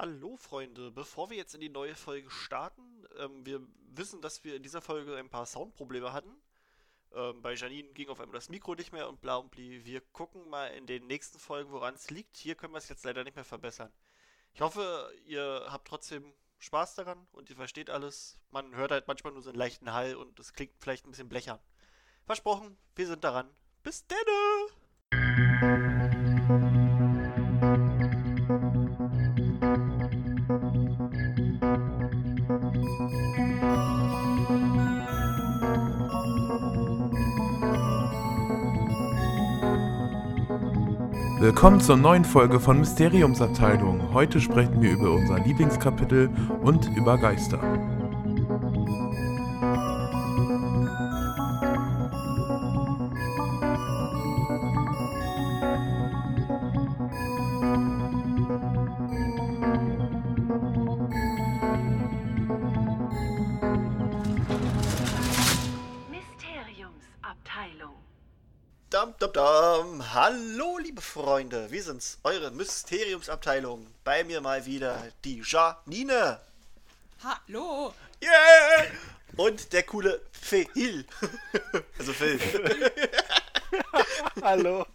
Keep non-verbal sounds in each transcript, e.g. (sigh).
Hallo Freunde, bevor wir jetzt in die neue Folge starten, ähm, wir wissen, dass wir in dieser Folge ein paar Soundprobleme hatten. Ähm, bei Janine ging auf einmal das Mikro nicht mehr und bla und bli. Wir gucken mal in den nächsten Folgen, woran es liegt. Hier können wir es jetzt leider nicht mehr verbessern. Ich hoffe, ihr habt trotzdem Spaß daran und ihr versteht alles. Man hört halt manchmal nur so einen leichten Hall und es klingt vielleicht ein bisschen blechern. Versprochen, wir sind daran. Bis denne! Willkommen zur neuen Folge von Mysteriumsabteilung. Heute sprechen wir über unser Lieblingskapitel und über Geister. Freunde. Wir sind's, eure Mysteriumsabteilung. Bei mir mal wieder die Janine. Hallo! Yeah! Und der coole Phil. (laughs) also Phil. (laughs) Hallo.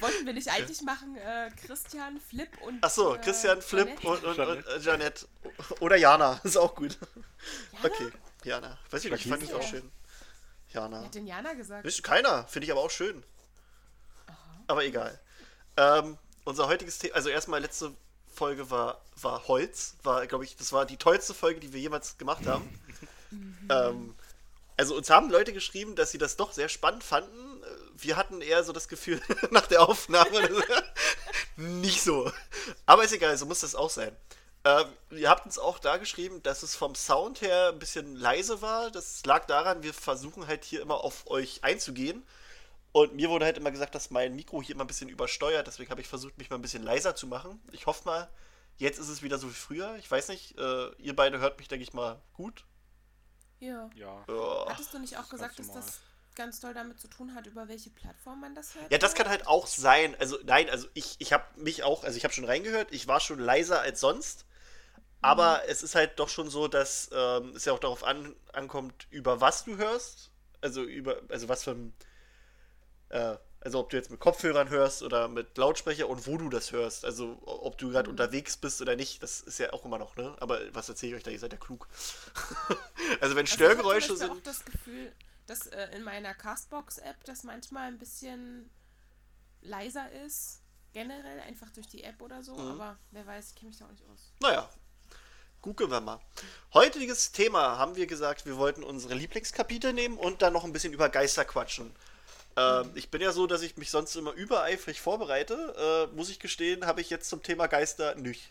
Wollten wir nicht eigentlich machen äh, Christian, Flip und. Achso, äh, Christian, Flip Jeanette? und, und, und äh, Jeanette. Oder Jana, (laughs) ist auch gut. Jana? Okay, Jana. Weiß ich nicht, fand ich auch schön. Jana. Wer hat denn Jana gesagt? Keiner, finde ich aber auch schön. Aber egal. Ähm, unser heutiges Thema, also erstmal letzte Folge war, war Holz, war, glaube ich, das war die tollste Folge, die wir jemals gemacht haben. (laughs) ähm, also uns haben Leute geschrieben, dass sie das doch sehr spannend fanden. Wir hatten eher so das Gefühl (laughs) nach der Aufnahme, (laughs) nicht so. Aber ist egal, so muss das auch sein. Ähm, ihr habt uns auch da geschrieben, dass es vom Sound her ein bisschen leise war. Das lag daran, wir versuchen halt hier immer auf euch einzugehen. Und mir wurde halt immer gesagt, dass mein Mikro hier immer ein bisschen übersteuert. Deswegen habe ich versucht, mich mal ein bisschen leiser zu machen. Ich hoffe mal, jetzt ist es wieder so wie früher. Ich weiß nicht, äh, ihr beide hört mich, denke ich mal, gut. Ja. Ja. Ja. Hattest du nicht auch gesagt, dass das ganz doll damit zu tun hat, über welche Plattform man das hört? Ja, das kann halt auch sein. Also, nein, also ich, ich habe mich auch, also ich habe schon reingehört, ich war schon leiser als sonst. Aber es ist halt doch schon so, dass ähm, es ja auch darauf an, ankommt, über was du hörst. Also über, also was für ein, äh, also ob du jetzt mit Kopfhörern hörst oder mit Lautsprecher und wo du das hörst. Also ob du gerade unterwegs bist oder nicht, das ist ja auch immer noch, ne? Aber was erzähle ich euch da? Ihr seid ja klug. (laughs) also wenn Also Störgeräusche ich habe sind. auch das Gefühl, dass äh, in meiner Castbox-App das manchmal ein bisschen leiser ist. Generell, einfach durch die App oder so. Mhm. Aber wer weiß, ich kenne mich da auch nicht aus. Naja, gucken wir mal. Heutiges Thema haben wir gesagt, wir wollten unsere Lieblingskapitel nehmen und dann noch ein bisschen über Geister quatschen. Ähm, ich bin ja so, dass ich mich sonst immer übereifrig vorbereite. Äh, muss ich gestehen, habe ich jetzt zum Thema Geister nicht.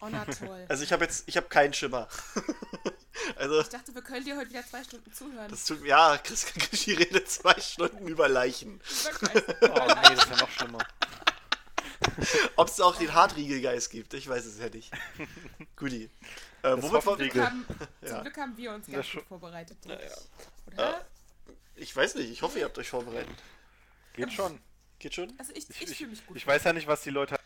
Oh, na toll. Also ich habe jetzt, ich habe keinen Schimmer. (laughs) also ich dachte, wir können dir heute wieder zwei Stunden zuhören. das tut ja, Chris (laughs) Krischi redet zwei Stunden über Leichen. Oh nee, das ist ja noch schlimmer. (laughs) Ob es auch den Hartriegelgeist gibt, ich weiß es ja nicht. Guti. Äh, womit Zum Glück, haben, Ja. zum Glück haben wir uns Ja, ganz schon- gut vorbereitet. ja. Oder? Ich weiß nicht, ich hoffe, ihr habt euch vorbereitet. Geht schon. Geht schon? Also ich, ich, Ich, ich, fühle mich gut. ich weiß ja nicht, was die Leute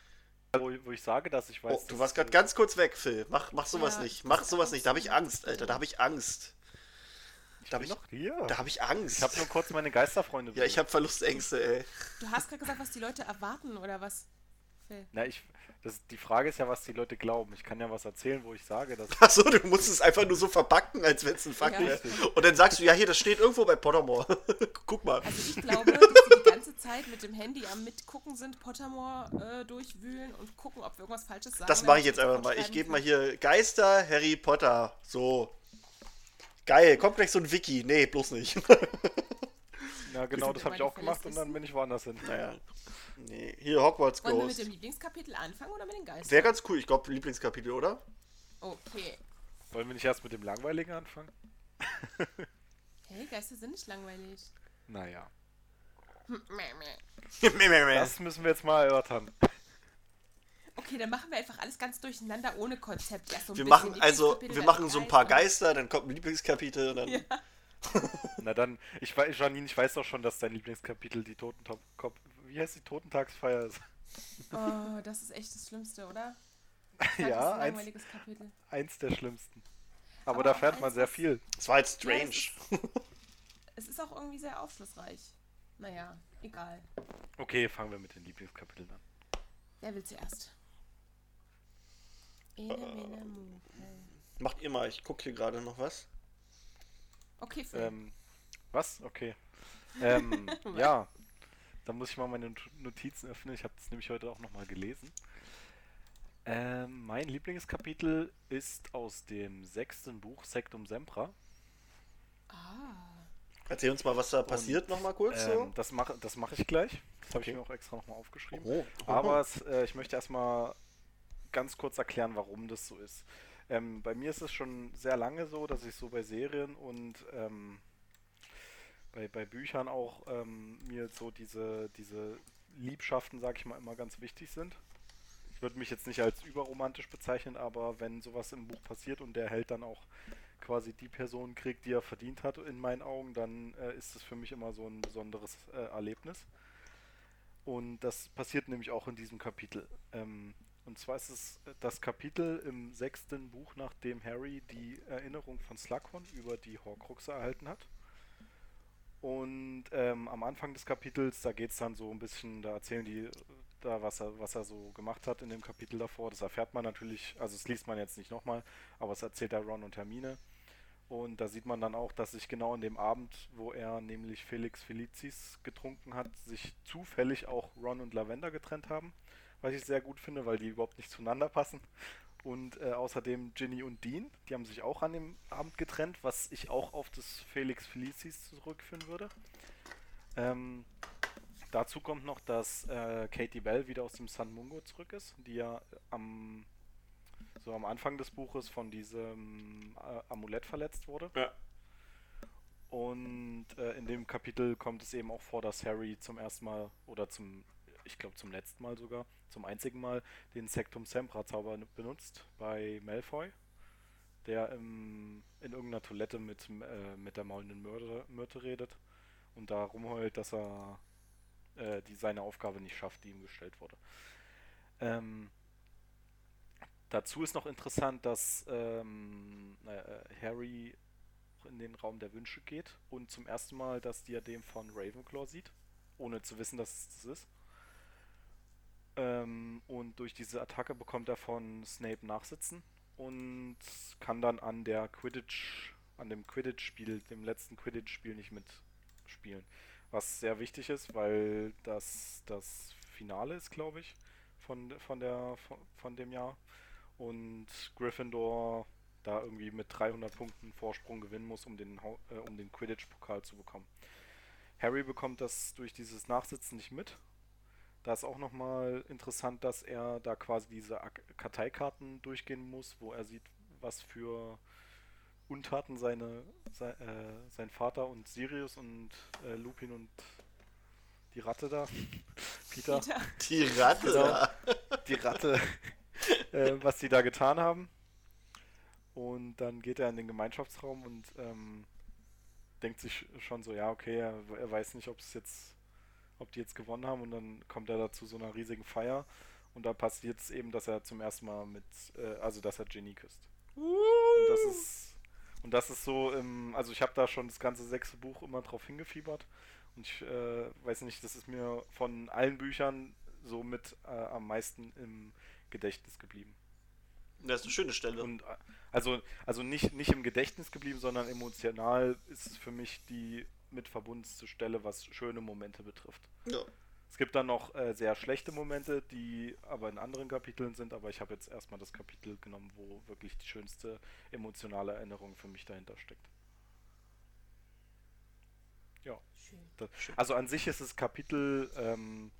wo, wo ich sage, dass ich weiß. Oh, du warst gerade ganz kurz weg, Phil. Mach, mach sowas Ja, nicht. Mach sowas nicht. Da habe ich. Angst, Alter. Da habe ich Angst. Da habe bin ich, noch hier. da hab ich Angst. Ich habe nur kurz meine Geisterfreunde. ja, ich habe Verlustängste, ey. Du hast gerade gesagt, was die Leute erwarten, oder was? Phil? Na, ich. Das, die Frage ist ja, was die Leute glauben. Ich kann ja was erzählen, wo ich sage, dass. Achso, du musst es einfach nur so verpacken, als wenn es ein Fakt Ja. wäre. Und dann sagst du, ja, hier, das steht irgendwo bei Pottermore. (laughs) Guck mal. Also ich glaube, dass sie die ganze Zeit mit dem Handy am Mitgucken sind, Pottermore äh, durchwühlen und gucken, ob wir irgendwas Falsches sagen. Das mache ich jetzt einfach mal. Ich gebe mal hier Geister, Harry Potter. So. Geil, kommt gleich so ein Wiki. Nee, bloß nicht. (laughs) Ja, genau, das habe ich auch gemacht und dann bin ich woanders hin. naja. Nee, hier Hogwarts Wollen wir mit Ghost. dem Lieblingskapitel anfangen oder mit den Geistern? Wäre ganz cool. Ich glaube, Lieblingskapitel, oder? Okay. Wollen wir nicht erst mit dem Langweiligen anfangen? (laughs) Hey, Geister sind nicht langweilig. Naja. Meh, meh. (laughs) Das müssen wir jetzt mal erörtern. Okay, dann machen wir einfach alles ganz durcheinander ohne Konzept. Erst so ein Wir machen also, wir machen so ein paar Geist Geister, dann kommt ein Lieblingskapitel und dann. (laughs) Ja. (laughs) Na dann, ich weiß, Janine, ich weiß doch schon, dass dein Lieblingskapitel die Totentop, wie heißt die Totentagsfeier ist. (laughs) Oh, das ist echt das Schlimmste, oder? (laughs) Das Ja, ein eins, langweiliges Kapitel. eins der schlimmsten. Aber, Aber da fährt man eins, sehr viel. Das war jetzt Ja, strange. das Es ist auch irgendwie sehr aufschlussreich. Naja, egal. Okay, fangen wir mit den Lieblingskapiteln an. Wer will zuerst? Ene, mene, mu. Macht ihr mal, ich gucke hier gerade noch was. Okay, Phil. Ähm, was? Okay. Ähm, (laughs) ja, da muss ich mal meine Not- Notizen öffnen. Ich habe das nämlich heute auch nochmal gelesen. Ähm, mein Lieblingskapitel ist aus dem sechsten Buch Sectum Sempra. ah. Erzähl uns mal, was da passiert, noch mal kurz Ähm, das mache das mach ich gleich. Das habe ich mir auch extra nochmal aufgeschrieben. Oh. Aber es, äh, ich möchte erstmal ganz kurz erklären, warum das so ist. Ähm, bei mir ist es schon sehr lange so, dass ich so bei Serien und ähm, bei, bei Büchern auch ähm, mir so diese, diese Liebschaften, sag ich mal, immer ganz wichtig sind. Ich würde mich jetzt nicht als überromantisch bezeichnen, aber wenn sowas im Buch passiert und der Held dann auch quasi die Person kriegt, die er verdient hat, in meinen Augen, dann äh, ist es für mich immer so ein besonderes äh, Erlebnis. Und das passiert nämlich auch in diesem Kapitel. Ähm, und zwar ist es das Kapitel im sechsten Buch, nachdem Harry die Erinnerung von Slughorn über die Horcruxe erhalten hat. Und ähm, am Anfang des Kapitels, da geht es dann so ein bisschen, da erzählen die äh, da, was er, was er so gemacht hat in dem Kapitel davor. Das erfährt man natürlich, also das liest man jetzt nicht nochmal, aber es erzählt der Ron und Hermine. Und da sieht man dann auch, dass sich genau an dem Abend, wo er nämlich Felix Felicis getrunken hat, sich zufällig auch Ron und Lavender getrennt haben. Was ich sehr gut finde, weil die überhaupt nicht zueinander passen. Und äh, außerdem Ginny und Dean, die haben sich auch an dem Abend getrennt, was ich auch auf das Felix Felicis zurückführen würde. Ähm, dazu kommt noch, dass äh, Katie Bell wieder aus dem San Mungo zurück ist, die ja am so am Anfang des Buches von diesem äh, Amulett verletzt wurde. Ja. Und äh, in dem Kapitel kommt es eben auch vor, dass Harry zum ersten Mal oder zum, ich glaube zum letzten Mal sogar, zum einzigen Mal den Sectum Sempra Zauber benutzt bei Malfoy, der im, in irgendeiner Toilette mit, äh, mit der maulenden Mörder, Myrte redet und da rumheult, dass er äh, die seine Aufgabe nicht schafft, die ihm gestellt wurde. Ähm, dazu ist noch interessant, dass ähm, äh, Harry in den Raum der Wünsche geht und zum ersten Mal das Diadem von Ravenclaw sieht, ohne zu wissen, dass es das ist. Ähm, und durch diese Attacke bekommt er von Snape Nachsitzen und kann dann an der Quidditch, an dem Quidditch-Spiel, dem letzten Quidditch-Spiel nicht mitspielen. Was sehr wichtig ist, weil das das Finale ist, glaube ich, von, von, der, von, von dem Jahr. Und Gryffindor da irgendwie mit 300 Punkten Vorsprung gewinnen muss, um den, äh, um den Quidditch-Pokal zu bekommen. Harry bekommt das durch dieses Nachsitzen nicht mit. Da ist auch nochmal interessant, dass er da quasi diese Karteikarten durchgehen muss, wo er sieht, was für Untaten seine, sei, äh, sein Vater und Sirius und äh, Lupin und die Ratte da, (laughs) Peter, Peter. Die Ratte. Genau. da. die Ratte, (laughs) äh, was die da getan haben. Und dann geht er in den Gemeinschaftsraum und ähm, denkt sich schon so, ja, okay, er, er weiß nicht, ob es jetzt, ob die jetzt gewonnen haben und dann kommt er da zu so einer riesigen Feier und da passiert es eben, dass er zum ersten Mal mit, äh, also dass er Ginny küsst. Und das ist und das ist so, ähm, also ich habe da schon das ganze sechste Buch immer drauf hingefiebert und ich äh, weiß nicht, das ist mir von allen Büchern so mit äh, am meisten im Gedächtnis geblieben. Das ist eine schöne Stelle. Und äh, also, also nicht, nicht im Gedächtnis geblieben, sondern emotional ist es für mich die mit verbundenste Stelle, was schöne Momente betrifft. ja. Es gibt dann noch äh, sehr schlechte Momente, die aber in anderen Kapiteln sind, aber ich habe jetzt erstmal das Kapitel genommen, wo wirklich die schönste emotionale Erinnerung für mich dahinter steckt. Ja. Schön. Das, also an sich ist das Kapitel ähm,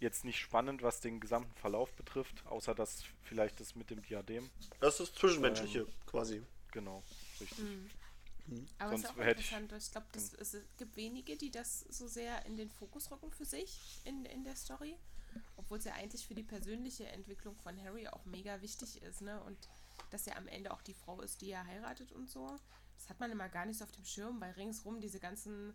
jetzt nicht spannend, was den gesamten Verlauf betrifft, außer dass vielleicht das mit dem Diadem. Das ist das Zwischenmenschliche Ähm, quasi. Genau, richtig. Mhm. Mhm. Aber es ist auch hätte ich- interessant. Ich glaube, das- es gibt wenige, die das so sehr in den Fokus rücken für sich in, in der Story. Obwohl es ja eigentlich für die persönliche Entwicklung von Harry auch mega wichtig ist, ne? Und dass er am Ende auch die Frau ist, die er heiratet und so. Das hat man immer gar nicht so auf dem Schirm, weil ringsrum diese ganzen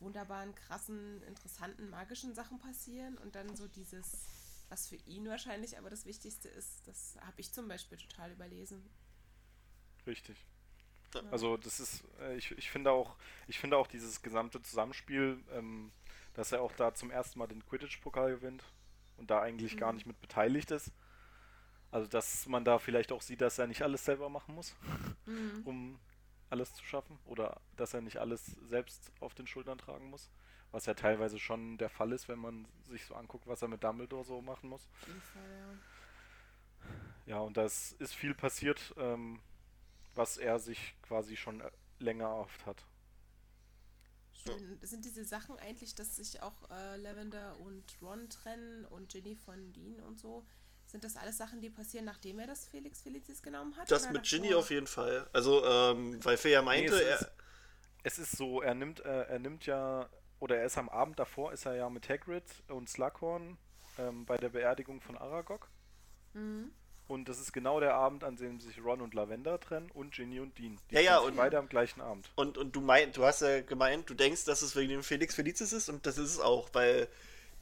wunderbaren, krassen, interessanten, magischen Sachen passieren und dann so dieses Was für ihn wahrscheinlich aber das Wichtigste ist, das habe ich zum Beispiel total überlesen. Richtig. Also das ist, äh, ich, ich finde auch, ich finde auch dieses gesamte Zusammenspiel, ähm, dass er auch da zum ersten Mal den Quidditch-Pokal gewinnt und da eigentlich mhm. gar nicht mit beteiligt ist. Also dass man da vielleicht auch sieht, dass er nicht alles selber machen muss, mhm. (laughs) um alles zu schaffen. Oder dass er nicht alles selbst auf den Schultern tragen muss. Was ja teilweise schon der Fall ist, wenn man sich so anguckt, was er mit Dumbledore so machen muss. Auf jeden Fall, ja. Ja, und das ist viel passiert, ähm, was er sich quasi schon äh, länger erhofft hat. Schön. Sind diese Sachen eigentlich, dass sich auch äh, Lavender und Ron trennen und Ginny von Dean und so? Sind das alles Sachen, die passieren, nachdem er das Felix Felicis genommen hat? Das mit Ginny auf jeden Fall. Also, ähm, weil Fea meinte, nee, es, ist, es ist so, er nimmt, äh, er nimmt ja, oder er ist am Abend davor, ist er ja mit Hagrid und Slughorn ähm, bei der Beerdigung von Aragog. Mhm. Und das ist genau der Abend, an dem sich Ron und Lavender trennen und Ginny und Dean. Die ja, ja, und beide am gleichen Abend. Und, und du meinst, du hast ja gemeint, du denkst, dass es wegen dem Felix Felicis ist und das ist es auch, weil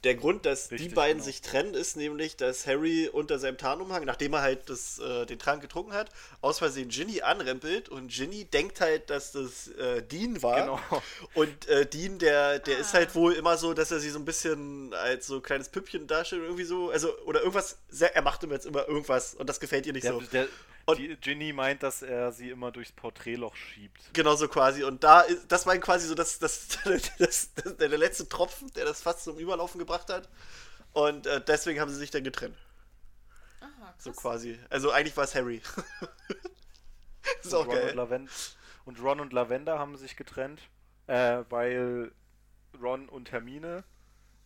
der Grund, dass Richtig, die beiden genau. sich trennen, ist nämlich, dass Harry unter seinem Tarnumhang, nachdem er halt das, äh, den Trank getrunken hat, aus Versehen Ginny anrempelt und Ginny denkt halt, dass das äh, Dean war. Genau. Und äh, Dean, der, der ah. ist halt wohl immer so, dass er sie so ein bisschen als so kleines Püppchen darstellt, irgendwie so, also, oder irgendwas, sehr, er macht ihm jetzt immer irgendwas und das gefällt ihr nicht der, so. Der, und die Ginny meint, dass er sie immer durchs Porträtloch schiebt. Genau so quasi. Und da ist, das war quasi so das, das, (laughs) das, das, der letzte Tropfen, der das fast zum Überlaufen gebracht hat. Und äh, deswegen haben sie sich dann getrennt. Aha, krass. So quasi. Also eigentlich war es Harry. das (laughs) ist und auch Ron geil. Und, Lavend und Ron und Lavender haben sich getrennt, äh, weil Ron und Hermine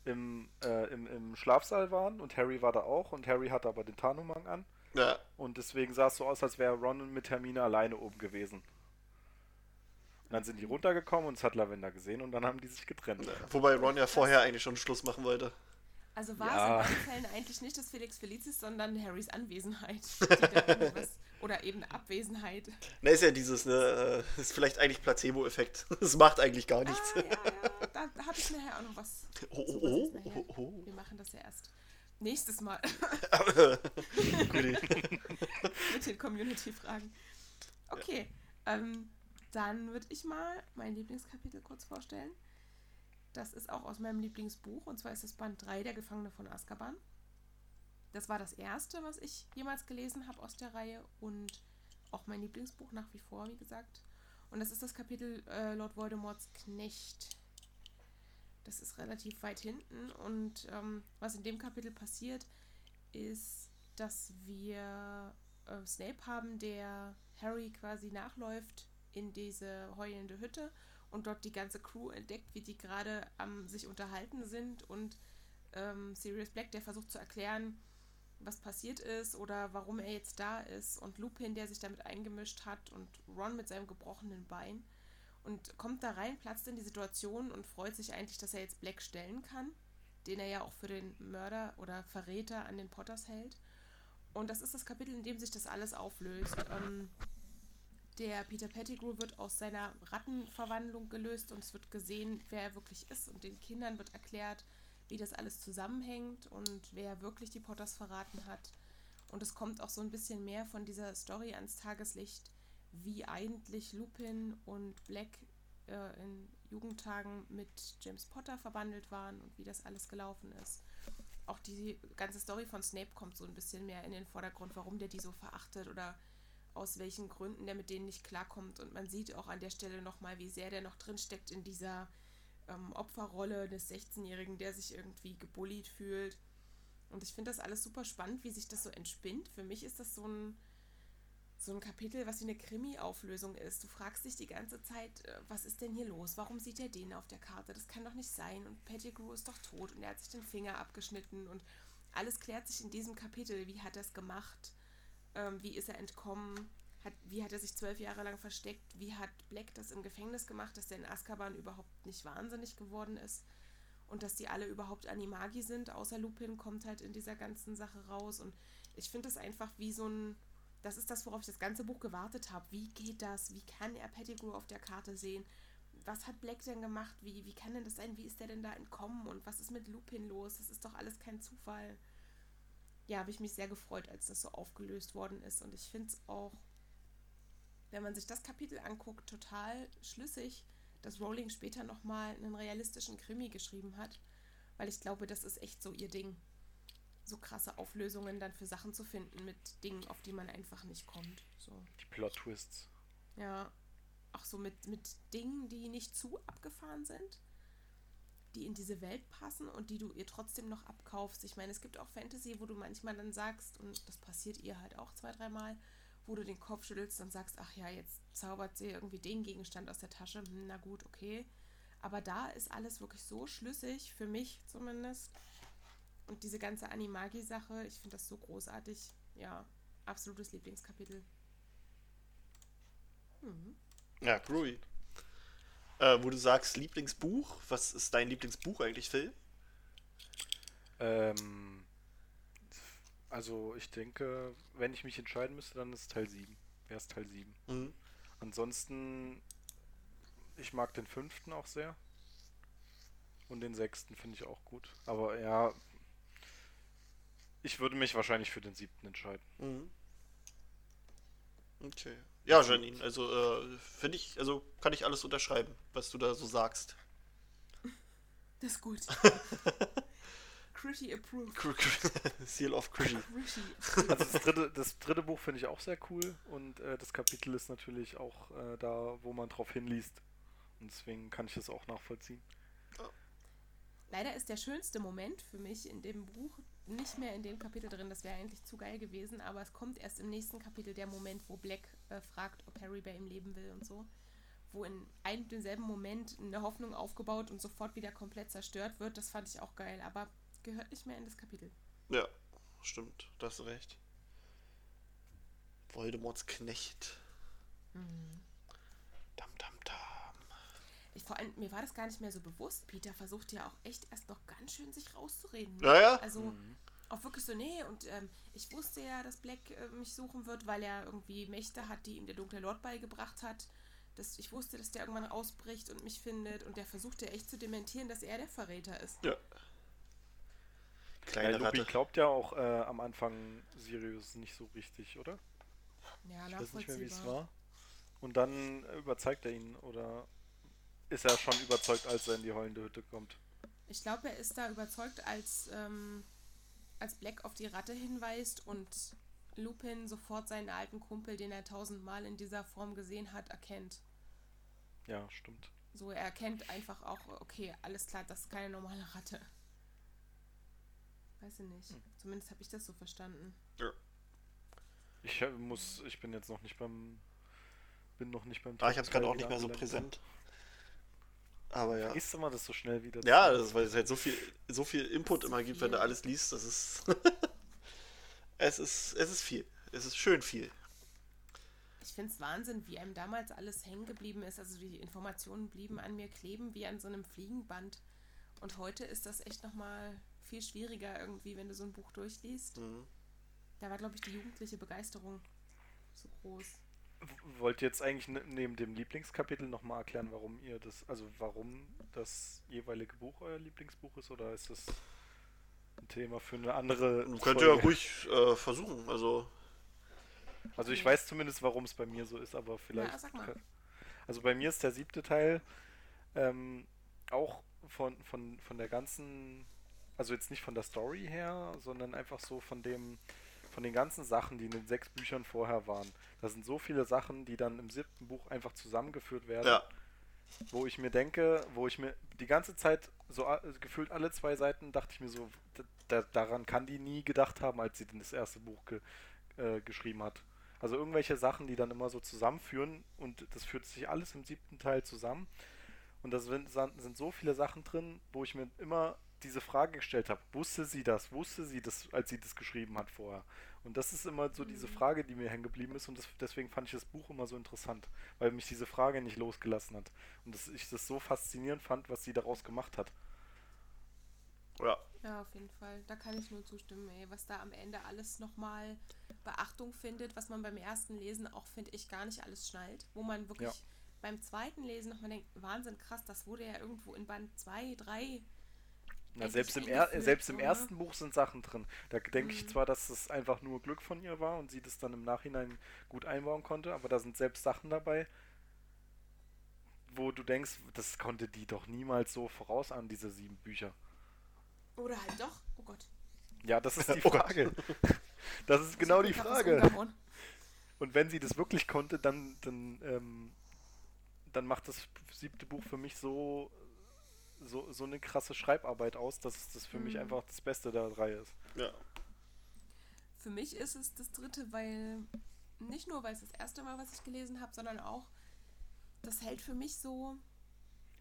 im, äh, im, im Schlafsaal waren und Harry war da auch und Harry hatte aber den Tarnumhang an. Ja. Und deswegen sah es so aus, als wäre Ron mit Hermine alleine oben gewesen. Und dann sind die runtergekommen und es hat Lavender gesehen und dann haben die sich getrennt. Ja. Wobei Ron ja vorher eigentlich schon Schluss machen wollte. Also war ja. es in beiden Fällen eigentlich nicht das Felix Felicis, sondern Harrys Anwesenheit. (laughs) oder eben Abwesenheit. Na, ist ja dieses, ne, äh, ist vielleicht eigentlich Placebo-Effekt. (laughs) Das macht eigentlich gar nichts. Ah, ja, ja, da, da habe ich nachher auch noch was. Oh, oh, oh, oh, oh. Wir machen das ja erst Nächstes Mal. (laughs) Mit den Community-Fragen. Okay, ähm, dann würde ich mal mein Lieblingskapitel kurz vorstellen. Das ist auch aus meinem Lieblingsbuch und zwar ist es Band 3, Der Gefangene von Azkaban. Das war das erste, was ich jemals gelesen habe aus der Reihe und auch mein Lieblingsbuch nach wie vor, wie gesagt. Und das ist das Kapitel äh, Lord Voldemorts Knecht. Das ist relativ weit hinten. Und ähm, was in dem Kapitel passiert, ist, dass wir äh, Snape haben, der Harry quasi nachläuft in diese heulende Hütte und dort die ganze Crew entdeckt, wie die gerade am sich unterhalten sind. Und ähm, Sirius Black, der versucht zu erklären, was passiert ist oder warum er jetzt da ist. Und Lupin, der sich damit eingemischt hat und Ron mit seinem gebrochenen Bein und kommt da rein, platzt in die Situation und freut sich eigentlich, dass er jetzt Black stellen kann, den er ja auch für den Mörder oder Verräter an den Potters hält. Und das ist das Kapitel, in dem sich das alles auflöst. Ähm, der Peter Pettigrew wird aus seiner Rattenverwandlung gelöst und es wird gesehen, wer er wirklich ist. Und den Kindern wird erklärt, wie das alles zusammenhängt und wer wirklich die Potters verraten hat. Und es kommt auch so ein bisschen mehr von dieser Story ans Tageslicht, wie eigentlich Lupin und Black äh, in Jugendtagen mit James Potter verbandelt waren und wie das alles gelaufen ist. Auch die ganze Story von Snape kommt so ein bisschen mehr in den Vordergrund, warum der die so verachtet oder aus welchen Gründen der mit denen nicht klarkommt. Und man sieht auch an der Stelle nochmal, wie sehr der noch drinsteckt in dieser ähm, Opferrolle des 16-Jährigen, der sich irgendwie gebullied fühlt. Und ich finde das alles super spannend, wie sich das so entspinnt. Für mich ist das so ein so ein Kapitel, was wie eine Krimi-Auflösung ist. Du fragst dich die ganze Zeit, äh, was ist denn hier los? Warum sieht er den auf der Karte? Das kann doch nicht sein. Und Pettigrew ist doch tot und er hat sich den Finger abgeschnitten und alles klärt sich in diesem Kapitel. Wie hat er es gemacht? Ähm, wie ist er entkommen? Hat, wie hat er sich zwölf Jahre lang versteckt? Wie hat Black das im Gefängnis gemacht, dass der in Azkaban überhaupt nicht wahnsinnig geworden ist? Und dass die alle überhaupt Animagi sind, außer Lupin kommt halt in dieser ganzen Sache raus. Und ich finde das einfach wie so ein das ist das, worauf ich das ganze Buch gewartet habe. Wie geht das? Wie kann er Pettigrew auf der Karte sehen? Was hat Black denn gemacht? Wie, wie kann denn das sein? Wie ist der denn da entkommen? Und was ist mit Lupin los? Das ist doch alles kein Zufall. ja, habe ich mich sehr gefreut, als das so aufgelöst worden ist. Und ich finde es auch, wenn man sich das Kapitel anguckt, total schlüssig, dass Rowling später nochmal einen realistischen Krimi geschrieben hat. Weil ich glaube, das ist echt so ihr Ding. So krasse Auflösungen dann für Sachen zu finden mit Dingen, auf die man einfach nicht kommt. So. Die Plot-Twists. Ja. Auch so mit, mit Dingen, die nicht zu abgefahren sind die in diese Welt passen und die du ihr trotzdem noch abkaufst. Ich meine, es gibt auch Fantasy, wo du manchmal dann sagst, und das passiert ihr halt auch zwei, dreimal, wo du den Kopf schüttelst und sagst, ach ja, jetzt zaubert sie irgendwie den Gegenstand aus der Tasche. Hm, na gut, okay. Aber da ist alles wirklich so schlüssig, für mich zumindest. Und diese ganze Animagi-Sache, ich finde das so großartig. Ja, absolutes Lieblingskapitel. Mhm. Ja, groovy. Äh, wo du sagst, Lieblingsbuch. Was ist dein Lieblingsbuch eigentlich, Phil? Ähm, also ich denke, wenn ich mich entscheiden müsste, dann ist Teil 7. Wäre es Teil 7. Mhm. Ansonsten, ich mag den fünften auch sehr. Und den sechsten finde ich auch gut. Aber ja, ich würde mich wahrscheinlich für den siebten entscheiden. Mhm. Okay. Ja, Janine, also äh, finde ich, also kann ich alles unterschreiben, was du da so sagst. Das ist gut. (laughs) Critty approved. (laughs) Seal of Critty. Also das dritte, das dritte Buch finde ich auch sehr cool und äh, das Kapitel ist natürlich auch äh, da, wo man drauf hinliest. Und deswegen kann ich das auch nachvollziehen. Leider ist der schönste Moment für mich in dem Buch nicht mehr in dem Kapitel drin, das wäre eigentlich zu geil gewesen, aber es kommt erst im nächsten Kapitel der Moment, wo Black äh, fragt, ob Harry bei ihm leben will und so. Wo in einem denselben Moment eine Hoffnung aufgebaut und sofort wieder komplett zerstört wird. Das fand ich auch geil, aber gehört nicht mehr in das Kapitel. Ja, stimmt, da hast du recht. Voldemorts Knecht. Mhm. Dam, dam, dam. Ich, vor allem, mir war das gar nicht mehr so bewusst. Peter versucht ja auch echt erst noch ganz schön sich rauszureden. Ja, ja. Also mhm. auch wirklich so, nee, und ähm, ich wusste ja, dass Black äh, mich suchen wird, weil er irgendwie Mächte hat, die ihm der dunkle Lord beigebracht hat. Das, ich wusste, dass der irgendwann ausbricht und mich findet und der versucht ja echt zu dementieren, dass er der Verräter ist. Ja. Kleine ja, Lupi glaubt ja auch äh, am Anfang Sirius nicht so richtig, oder? Ja, ich weiß nicht mehr, wie es war. Und dann überzeugt er ihn, oder ist er schon überzeugt, als er in die heulende Hütte kommt. Ich glaube, er ist da überzeugt, als, ähm, als Black auf die Ratte hinweist und Lupin sofort seinen alten Kumpel, den er tausendmal in dieser Form gesehen hat, erkennt. Ja, stimmt. So, er erkennt einfach auch, okay, alles klar, das ist keine normale Ratte. Weiß ich nicht. Hm. Zumindest habe ich das so verstanden. Ja. Ich muss, ich bin jetzt noch nicht beim, bin noch nicht beim. Ah, ich habe es gerade auch nicht mehr so präsent. Aber ja. Vergisst immer das so schnell wieder. Ja, das, weil es halt so viel, so viel Input immer gibt, wenn du alles liest. Das ist. (laughs) es ist. Es ist viel. Es ist schön viel. Ich finde es Wahnsinn, wie einem damals alles hängen geblieben ist. Also die Informationen blieben an mir kleben wie an so einem Fliegenband. Und heute ist das echt nochmal viel schwieriger irgendwie, wenn du so ein Buch durchliest. Mhm. Da war, glaube ich, die jugendliche Begeisterung so groß wollt ihr jetzt eigentlich ne, neben dem Lieblingskapitel nochmal erklären, warum ihr das, also warum das jeweilige Buch euer Lieblingsbuch ist oder ist das ein Thema für eine andere. Könnt ihr ja ruhig äh, versuchen, also. Also ich weiß zumindest, warum es bei mir so ist, aber vielleicht. Ja, also bei mir ist der siebte Teil ähm, auch von, von, von der ganzen, also jetzt nicht von der Story her, sondern einfach so von dem, von den ganzen Sachen, die in den sechs Büchern vorher waren. Da sind so viele Sachen, die dann im siebten Buch einfach zusammengeführt werden. Ja. Wo ich mir denke, wo ich mir die ganze Zeit, so gefühlt alle zwei Seiten, dachte ich mir so, da, daran kann die nie gedacht haben, als sie das erste Buch ge, äh, geschrieben hat. Also irgendwelche Sachen, die dann immer so zusammenführen und das führt sich alles im siebten Teil zusammen. Und da sind, sind so viele Sachen drin, wo ich mir immer diese Frage gestellt habe, wusste sie das, wusste sie das, als sie das geschrieben hat vorher? Und das ist immer so diese mhm. Frage, die mir hängen geblieben ist und das, deswegen fand ich das Buch immer so interessant, weil mich diese Frage nicht losgelassen hat und dass ich das so faszinierend fand, was sie daraus gemacht hat. Ja. Ja, auf jeden Fall. Da kann ich nur zustimmen, ey. Was da am Ende alles nochmal Beachtung findet, was man beim ersten Lesen auch, finde ich, gar nicht alles schnallt. Wo man wirklich ja. beim zweiten Lesen nochmal denkt, Wahnsinn, krass, das wurde ja irgendwo in Band 2, 3 Na, selbst im, er selbst im ersten Buch sind Sachen drin. Da denke mhm. ich zwar, dass es einfach nur Glück von ihr war und sie das dann im Nachhinein gut einbauen konnte, aber da sind selbst Sachen dabei, wo du denkst, das konnte die doch niemals so vorausahnen, diese sieben Bücher. Oder halt doch, oh Gott. Ja, das ist (laughs) die oh Frage. das ist genau die Frage. Und wenn sie das wirklich konnte, dann, dann, ähm, dann macht das siebte Buch für mich so, so, so eine krasse Schreibarbeit aus, dass das für mhm. mich einfach das Beste der drei ist. Ja. Für mich ist es das dritte, weil nicht nur, weil es das erste Mal, was ich gelesen habe, sondern auch, das hält für mich so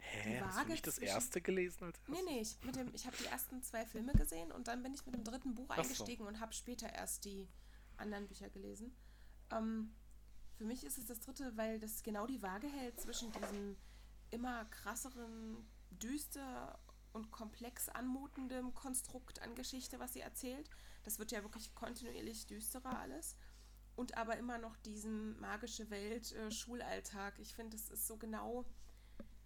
Hä? Hast du nicht das erste gelesen? Als nee, nee, ich, mit dem, ich habe die ersten zwei Filme gesehen und dann bin ich mit dem dritten Buch eingestiegen so. und habe später erst die anderen Bücher gelesen. Ähm, für mich ist es das dritte, weil das genau die Waage hält zwischen diesem immer krasseren, düster und komplex anmutendem Konstrukt an Geschichte, was sie erzählt. Das wird ja wirklich kontinuierlich düsterer alles. Und aber immer noch diesen magische Welt, äh, Schulalltag. Ich finde, das ist so genau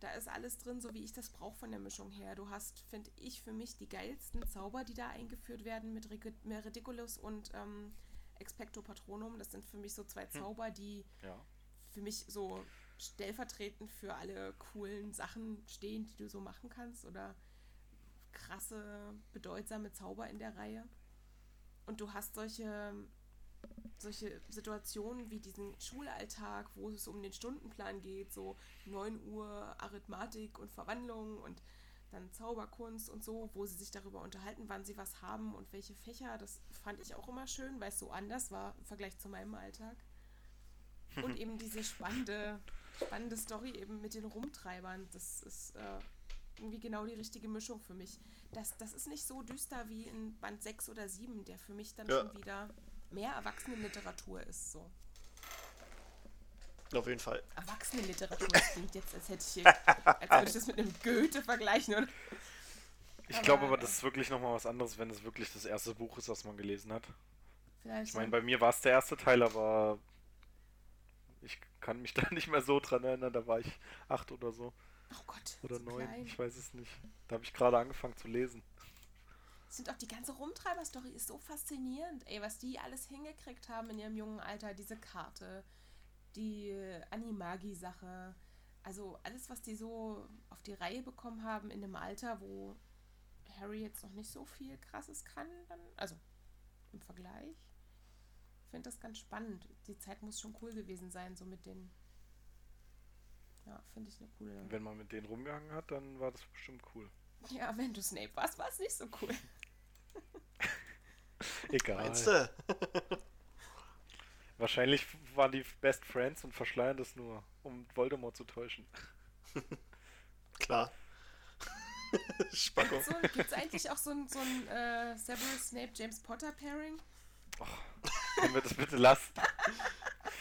da ist alles drin, so wie ich das brauche von der Mischung her. Du hast, finde ich, für mich die geilsten Zauber, die da eingeführt werden mit Ridiculous und ähm, Expecto Patronum. Das sind für mich so zwei hm. Zauber, die ja. für mich so stellvertretend für alle coolen Sachen stehen, die du so machen kannst oder krasse, bedeutsame Zauber in der Reihe. Und du hast solche solche Situationen wie diesen Schulalltag, wo es um den Stundenplan geht, so 9 Uhr Arithmetik und Verwandlung und dann Zauberkunst und so, wo sie sich darüber unterhalten, wann sie was haben und welche Fächer. Das fand ich auch immer schön, weil es so anders war im Vergleich zu meinem Alltag. Und (laughs) eben diese spannende, spannende Story eben mit den Rumtreibern, das ist äh, irgendwie genau die richtige Mischung für mich. Das, das ist nicht so düster wie in Band 6 oder 7, der für mich dann ja. schon wieder mehr Erwachsenenliteratur ist. So. Auf jeden Fall. Erwachsenenliteratur klingt jetzt, als hätte ich hier, als würde ich das mit einem Goethe vergleichen. Oder? Ich glaube aber, das ist wirklich nochmal was anderes, wenn es wirklich das erste Buch ist, was man gelesen hat. Vielleicht ich meine, bei mir war es der erste Teil, aber ich kann mich (laughs) da nicht mehr so dran erinnern. Da war ich acht oder so. Oh Gott. Oder neun, ich weiß es nicht. Da habe ich gerade angefangen zu lesen sind auch die ganze Rumtreiber-Story ist so faszinierend, ey, was die alles hingekriegt haben in ihrem jungen Alter, diese Karte, die Animagi-Sache, also alles, was die so auf die Reihe bekommen haben in einem Alter, wo Harry jetzt noch nicht so viel Krasses kann, dann, also im Vergleich. Ich finde das ganz spannend. Die Zeit muss schon cool gewesen sein, so mit den. Ja, finde ich eine coole. Wenn man mit denen rumgehangen hat, dann war das bestimmt cool. Ja, wenn du Snape warst, war es nicht so cool. (laughs) Egal. Meinst du? (laughs) Wahrscheinlich waren die Best Friends und verschleiern das nur, um Voldemort zu täuschen. (laughs) Klar. Spannung. So, Gibt es eigentlich auch so ein, so ein äh, Severus Snape James Potter Pairing? Oh, können wir das bitte lassen?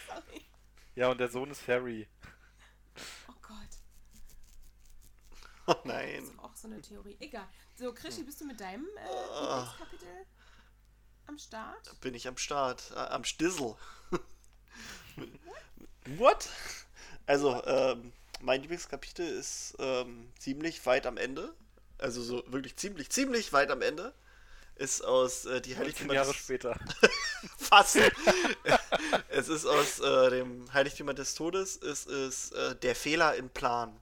Sorry. Ja, und der Sohn ist Harry. Oh Gott. Oh nein. Das ist auch so eine Theorie. Egal. So, Krischi, bist du mit deinem äh, oh. Kapitel am Start? Bin ich am Start. Äh, am Stissel. What? Also, ähm, mein Lieblingskapitel ist ähm, ziemlich weit am Ende. Also so wirklich ziemlich, ziemlich weit am Ende. Ist aus äh, die Heiligtümer Jahre des... später. (laughs) Fast. (laughs) es ist aus äh, dem Heiligtümer des Todes. Es ist äh, der Fehler im Plan.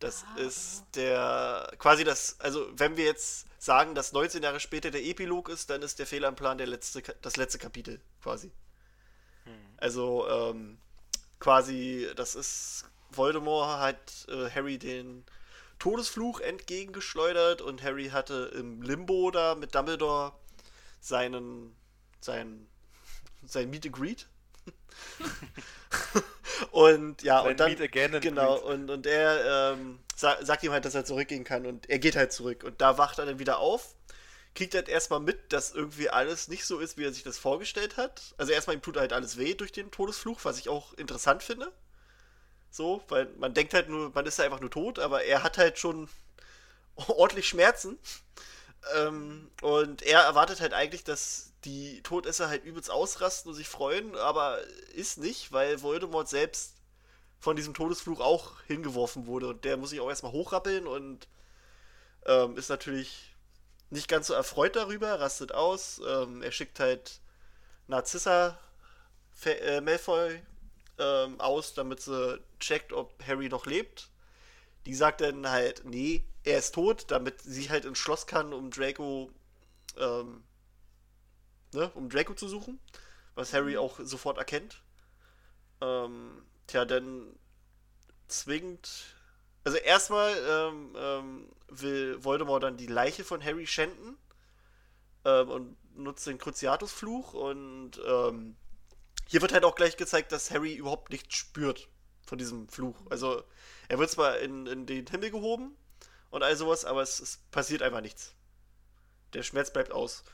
Das ah, ist der quasi das, also wenn wir jetzt sagen, dass 19 Jahre später der Epilog ist, dann ist der Fehler im Plan der letzte, das letzte Kapitel quasi. Hm. Also ähm, quasi, das ist Voldemort hat äh, Harry den Todesfluch entgegengeschleudert und Harry hatte im Limbo da mit Dumbledore seinen sein sein Meet and Greet. (laughs) und ja, Sein und dann genau und, und er ähm, sa sagt ihm halt, dass er zurückgehen kann und er geht halt zurück und da wacht er dann wieder auf, kriegt halt erstmal mit, dass irgendwie alles nicht so ist, wie er sich das vorgestellt hat. Also erstmal ihm tut halt alles weh durch den Todesfluch, was ich auch interessant finde. So, weil man denkt halt nur, man ist ja einfach nur tot, aber er hat halt schon ordentlich Schmerzen. Ähm, und er erwartet halt eigentlich, dass die Todesser halt übelst ausrasten und sich freuen, aber ist nicht, weil Voldemort selbst von diesem Todesfluch auch hingeworfen wurde und der muss sich auch erstmal hochrappeln und ähm, ist natürlich nicht ganz so erfreut darüber, rastet aus. Ähm, er schickt halt Narzissa Fe äh, Malfoy ähm, aus, damit sie checkt, ob Harry noch lebt. Die sagt dann halt, nee, er ist tot, damit sie halt ins Schloss kann, um Draco, ähm, ne, um Draco zu suchen, was Harry auch sofort erkennt. Ähm, tja, dann zwingt, also erstmal ähm, ähm, will Voldemort dann die Leiche von Harry schänden ähm, und nutzt den Cruciatus-Fluch und ähm, hier wird halt auch gleich gezeigt, dass Harry überhaupt nichts spürt von diesem Fluch. Also er wird zwar in, in den Himmel gehoben und all sowas, aber es, es passiert einfach nichts. Der Schmerz bleibt aus.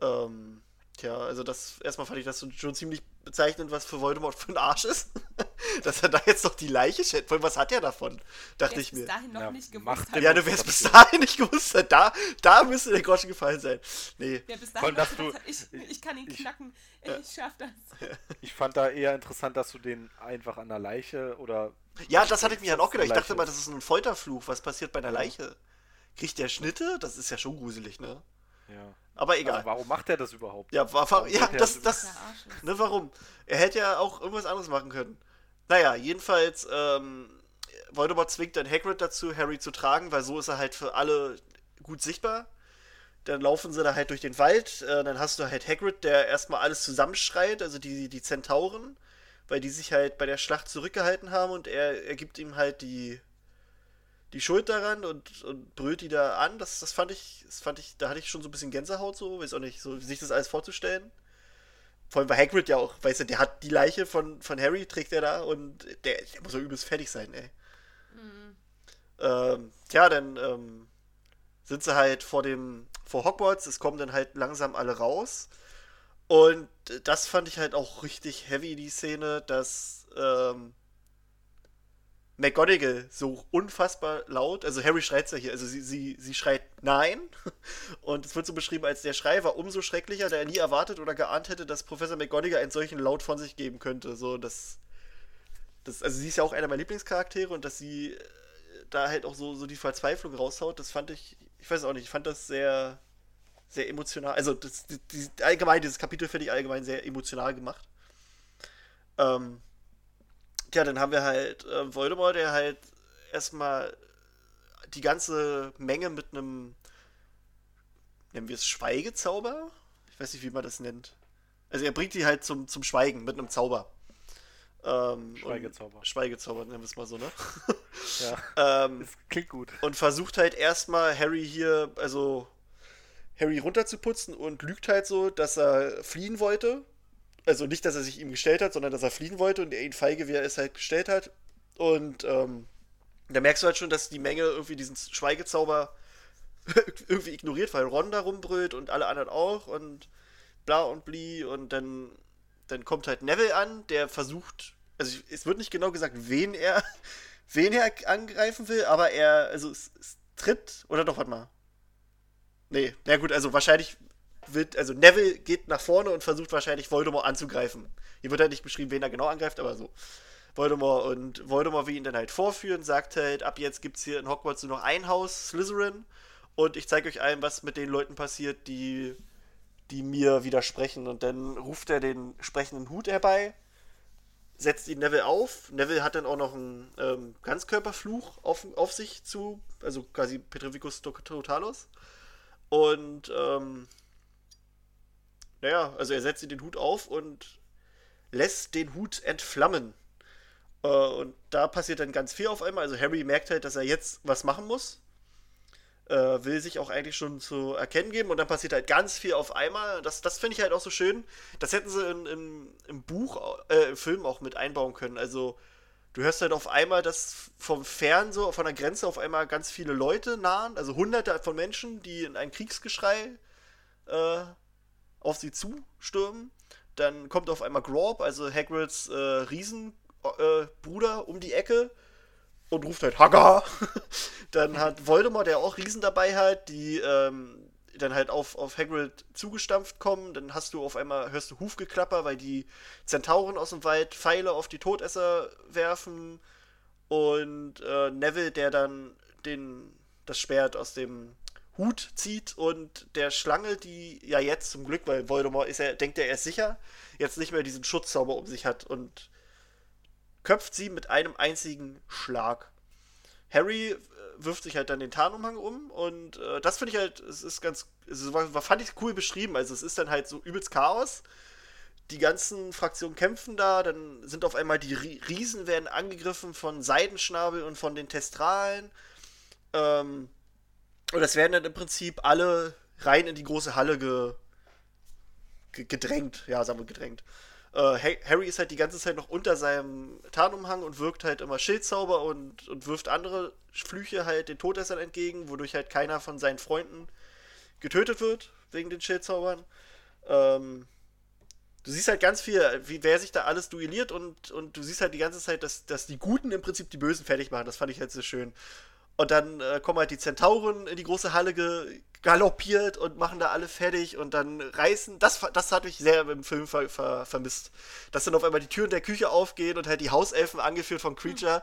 Ähm, tja, also das erstmal fand ich das schon ziemlich bezeichnend, was für Voldemort für ein Arsch ist. (laughs) Dass er da jetzt noch die Leiche schätzt. Was hat er davon? Dachte ich mir. bis dahin noch Ja, nicht gewusst hat. Ja, du wärst bis dahin nicht gewusst, hat, da, da müsste der Groschen gefallen sein. Nee. Wer bis dahin dass du- ich, ich kann ihn ich- knacken, ich schaff das. (laughs) Ich fand da eher interessant, dass du den einfach an der Leiche oder. Ja, das hatte ich mir halt auch gedacht. Ich dachte mal, das ist ein Folterfluch. Was passiert bei einer Leiche? Kriegt der Schnitte? Das ist ja schon gruselig, ne? Ja. Aber egal. Aber warum macht er das überhaupt? Ja, war, war, Warum ja er das, das das, ne, warum? Er hätte ja auch irgendwas anderes machen können. Naja, jedenfalls, ähm, Voldemort zwingt dann Hagrid dazu, Harry zu tragen, weil so ist er halt für alle gut sichtbar. Dann laufen sie da halt durch den Wald, äh, dann hast du halt Hagrid, der erstmal alles zusammenschreit, also die, die Zentauren, weil die sich halt bei der Schlacht zurückgehalten haben und er, er gibt ihm halt die, die Schuld daran und, und brüllt die da an. Das, das fand ich, das fand ich, da hatte ich schon so ein bisschen Gänsehaut so, weiß auch nicht, so sich das alles vorzustellen. Vor allem bei Hagrid ja auch, weißt du, der hat die Leiche von, von Harry, trägt er da und der, der muss doch übelst fertig sein, ey. Ähm, tja, dann ähm, sind sie halt vor dem, vor Hogwarts, es kommen dann halt langsam alle raus. Und das fand ich halt auch richtig heavy, die Szene, dass ähm, McGonagall so unfassbar laut, also Harry schreit ja hier, also sie, sie, sie schreit nein. (laughs) Und es wird so beschrieben, als der Schrei war umso schrecklicher, da er nie erwartet oder geahnt hätte, dass Professor McGonagall einen solchen Laut von sich geben könnte. So, das, das, also sie ist ja auch einer meiner Lieblingscharaktere und dass sie äh, da halt auch so, so die Verzweiflung raushaut, das fand ich, ich weiß auch nicht, ich fand das sehr, sehr emotional. Also das, die, die, allgemein, dieses Kapitel finde ich allgemein sehr emotional gemacht. Ähm, tja, dann haben wir halt äh, Voldemort, der halt erstmal die ganze Menge mit einem, nennen wir es Schweigezauber? Ich weiß nicht, wie man das nennt. Also er bringt die halt zum, zum Schweigen mit einem Zauber. Ähm, Schweigezauber. Schweigezauber, nennen wir es mal so, ne? (laughs) Ja. (laughs) ähm, Das klingt gut. und versucht halt erstmal Harry hier, also Harry runterzuputzen und lügt halt so, dass er fliehen wollte. Also nicht, dass er sich ihm gestellt hat, sondern dass er fliehen wollte und er ihn feige, wie er es halt gestellt hat. Und ähm, da merkst du halt schon, dass die Menge irgendwie diesen Schweigezauber (laughs) irgendwie ignoriert, weil Ron da rumbrüllt und alle anderen auch und bla und bli und dann, dann kommt halt Neville an, der versucht, also es wird nicht genau gesagt, wen er, (laughs) wen er angreifen will, aber er, also es, es tritt, oder doch, warte mal. Nee, na gut, also wahrscheinlich wird, also Neville geht nach vorne und versucht wahrscheinlich Voldemort anzugreifen. Hier wird halt nicht beschrieben, wen er genau angreift, aber so. Voldemort und Voldemort will ihn dann halt vorführen, sagt halt, ab jetzt gibt's hier in Hogwarts nur noch ein Haus, Slytherin, und ich zeige euch allen, was mit den Leuten passiert, die, die mir widersprechen. Und dann ruft er den sprechenden Hut herbei, setzt ihn Neville auf. Neville hat dann auch noch einen ähm, Ganzkörperfluch auf, auf sich zu, also quasi Petrificus Totalus. Und ähm, naja, also er setzt den Hut auf und lässt den Hut entflammen. Äh, und da passiert dann ganz viel auf einmal. Also Harry merkt halt, dass er jetzt was machen muss. Äh, will sich auch eigentlich schon zu erkennen geben und dann passiert halt ganz viel auf einmal. Das, das finde ich halt auch so schön. Das hätten sie in, in, im Buch, äh, im Film auch mit einbauen können. Also du hörst halt auf einmal, dass vom Fern so, von der Grenze auf einmal ganz viele Leute nahen, also hunderte von Menschen, die in ein Kriegsgeschrei äh, auf sie zustürmen. Dann kommt auf einmal Grob, also Hagrids äh, Riesenbruder, äh, um die Ecke und ruft halt Haga. (laughs) dann hat Voldemort, der auch Riesen dabei hat, die ähm, dann halt auf, auf Hagrid zugestampft kommen. Dann hast du auf einmal, hörst du Hufgeklapper, weil die Zentauren aus dem Wald Pfeile auf die Todesser werfen. Und äh, Neville, der dann den, das Schwert aus dem Hut zieht und der Schlange, die ja jetzt zum Glück, weil Voldemort ist er, denkt er, er ist sicher, jetzt nicht mehr diesen Schutzzauber um sich hat und köpft sie mit einem einzigen Schlag. Harry äh, wirft sich halt dann den Tarnumhang um und äh, das finde ich halt, es ist ganz, es war, fand ich cool beschrieben. Also es ist dann halt so übelst Chaos. Die ganzen Fraktionen kämpfen da, dann sind auf einmal die Riesen werden angegriffen von Seidenschnabel und von den Testralen. Ähm, und das werden dann im Prinzip alle rein in die große Halle ge, ge gedrängt. Ja, sagen wir gedrängt. Äh, Harry ist halt die ganze Zeit noch unter seinem Tarnumhang und wirkt halt immer Schildzauber und, und wirft andere Flüche halt den Todessern entgegen, wodurch halt keiner von seinen Freunden getötet wird, wegen den Schildzaubern. Ähm, du siehst halt ganz viel, wie wer sich da alles duelliert und, und du siehst halt die ganze Zeit, dass, dass die Guten im Prinzip die Bösen fertig machen. Das fand ich halt sehr schön. Und dann äh, kommen halt die Zentauren in die große Halle ge galoppiert und machen da alle fertig und dann reißen. Das, das hatte ich sehr im Film ver ver vermisst. Dass dann auf einmal die Türen der Küche aufgehen und halt die Hauselfen, angeführt von Creature,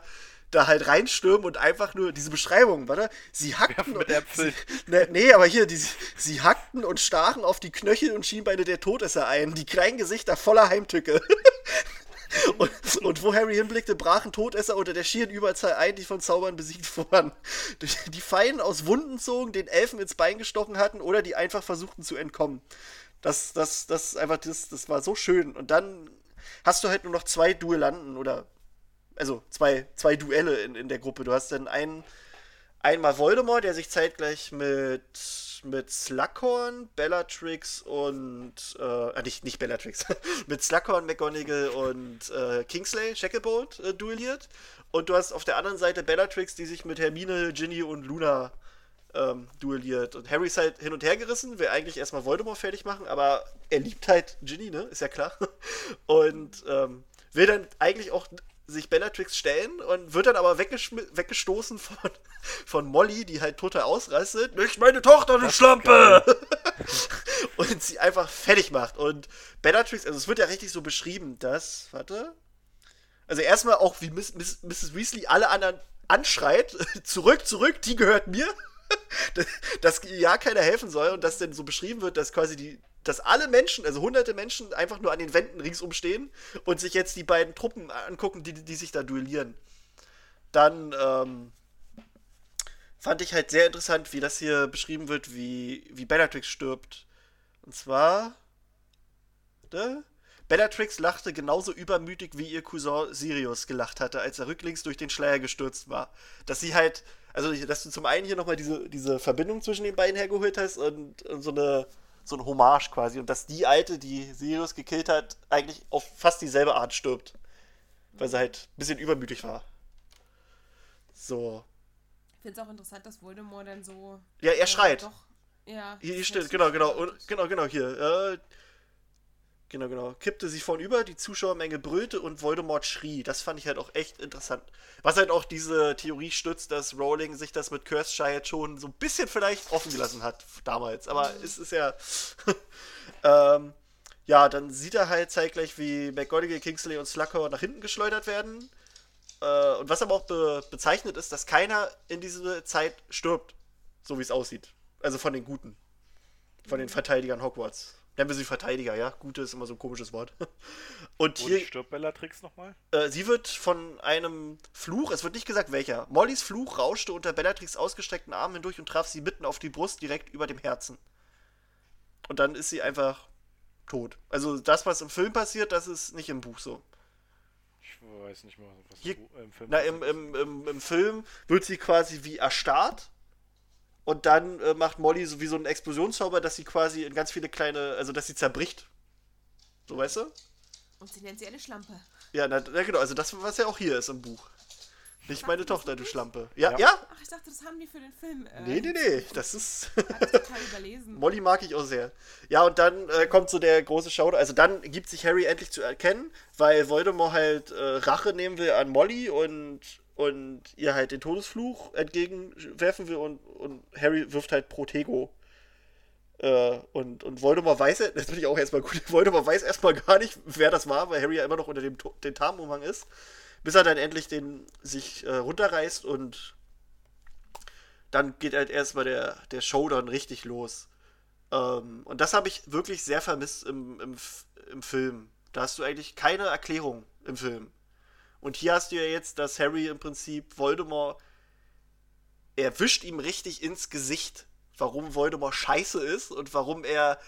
da halt reinstürmen und einfach nur diese Beschreibung, warte? Sie hackten. mit Äpfeln. Sie, ne, nee, aber hier, die, sie hackten und stachen auf die Knöchel und Schienbeine der Todesser ein. Die kleinen Gesichter voller Heimtücke. (laughs) Und, und, wo Harry hinblickte, brachen Todesser unter der schieren Überzahl ein, die von Zaubern besiegt wurden. Die Feinen aus Wunden zogen, den Elfen ins Bein gestochen hatten oder die einfach versuchten zu entkommen. Das, das, das einfach, das, das war so schön. Und dann hast du halt nur noch zwei Duellanten oder also zwei, zwei Duelle in, in der Gruppe. Du hast dann einen, einmal Voldemort, der sich zeitgleich mit mit Slughorn, Bellatrix und äh, nicht, nicht Bellatrix, (laughs) mit Slughorn, McGonagall und äh, Kingsley, Shacklebolt äh, duelliert. Und du hast auf der anderen Seite Bellatrix, die sich mit Hermine, Ginny und Luna ähm, duelliert. Und Harry ist halt hin und her gerissen, will eigentlich erstmal Voldemort fertig machen, aber er liebt halt Ginny, ne? Ist ja klar. (laughs) Und ähm, will dann eigentlich auch sich Bellatrix stellen und wird dann aber weggestoßen von, (laughs) von Molly, die halt total ausrastet. Nicht meine Tochter, du Schlampe! (laughs) und sie einfach fertig macht. Und Bellatrix, also es wird ja richtig so beschrieben, dass, warte. Also erstmal auch, wie Miss, Miss, Mrs. Weasley alle anderen anschreit, (laughs) zurück, zurück, die gehört mir. dass ja keiner helfen soll und dass denn so beschrieben wird, dass quasi die dass alle Menschen, also hunderte Menschen, einfach nur an den Wänden ringsum stehen und sich jetzt die beiden Truppen angucken, die, die sich da duellieren. Dann ähm, fand ich halt sehr interessant, wie das hier beschrieben wird, wie, wie Bellatrix stirbt. Und zwar. Ne? Bellatrix lachte genauso übermütig, wie ihr Cousin Sirius gelacht hatte, als er rücklings durch den Schleier gestürzt war. Dass sie halt, also dass du zum einen hier nochmal diese, diese Verbindung zwischen den beiden hergeholt hast und, und so eine so ein Hommage quasi. Und dass die Alte, die Sirius gekillt hat, eigentlich auf fast dieselbe Art stirbt. Weil sie halt ein bisschen übermütig war. So. Ich finde es auch interessant, dass Voldemort dann so. Ja, er äh, schreit. Doch, ja. Hier, hier steht, genau, genau. Genau, genau, hier. Äh, Genau, genau. Kippte sich vornüber, die Zuschauermenge brüllte und Voldemort schrie. Das fand ich halt auch echt interessant. Was halt auch diese Theorie stützt, dass Rowling sich das mit Curse schon so ein bisschen vielleicht offen gelassen hat damals. Aber mhm. es ist ja. (laughs) ähm, ja, dann sieht er halt zeitgleich, wie McGonagall, Kingsley und Slughorn nach hinten geschleudert werden. Äh, und was aber auch be bezeichnet ist, dass keiner in dieser Zeit stirbt. So wie es aussieht. Also von den Guten. Von den mhm. Verteidigern Hogwarts. Nennen wir sie Verteidiger, ja? Gute ist immer so ein komisches Wort. (laughs) Und hier. Wo stirbt Bellatrix nochmal? Äh, sie wird von einem Fluch, es wird nicht gesagt welcher. Mollys Fluch rauschte unter Bellatrix ausgestreckten Armen hindurch und traf sie mitten auf die Brust, direkt über dem Herzen. Und dann ist sie einfach tot. Also das, was im Film passiert, das ist nicht im Buch so. Ich weiß nicht mal, was Hier, im Film Na, im, im, im, im Film wird sie quasi wie erstarrt und dann äh, macht Molly so wie so einen Explosionszauber, dass sie quasi in ganz viele kleine, also dass sie zerbricht. So, weißt du? Und sie nennt sie eine Schlampe. Ja, na, na genau, also das, was ja auch hier ist im Buch. Nicht meine Tochter, du Schlampe. Ja, ja, ja? Ach, ich dachte, das haben die für den Film. Äh, nee, nee, nee, das ist. das total überlesen. (laughs) Molly mag ich auch sehr. Ja, und dann äh, kommt so der große Showdown. Also dann gibt sich Harry endlich zu erkennen, weil Voldemort halt äh, Rache nehmen will an Molly und und ihr halt den Todesfluch entgegenwerfen will und, und Harry wirft halt Protego. Äh, und, und Voldemort weiß, das finde ich auch erstmal gut, (laughs) Voldemort weiß erstmal gar nicht, wer das war, weil Harry ja immer noch unter dem den Tarnumhang ist, bis er dann endlich den sich äh, runterreißt und dann geht halt erstmal der, der Showdown richtig los. Ähm, und das habe ich wirklich sehr vermisst im, im, im Film. Da hast du eigentlich keine Erklärung im Film. Und hier hast du ja jetzt, dass Harry im Prinzip Voldemort, er wischt ihm richtig ins Gesicht, warum Voldemort scheiße ist und warum er,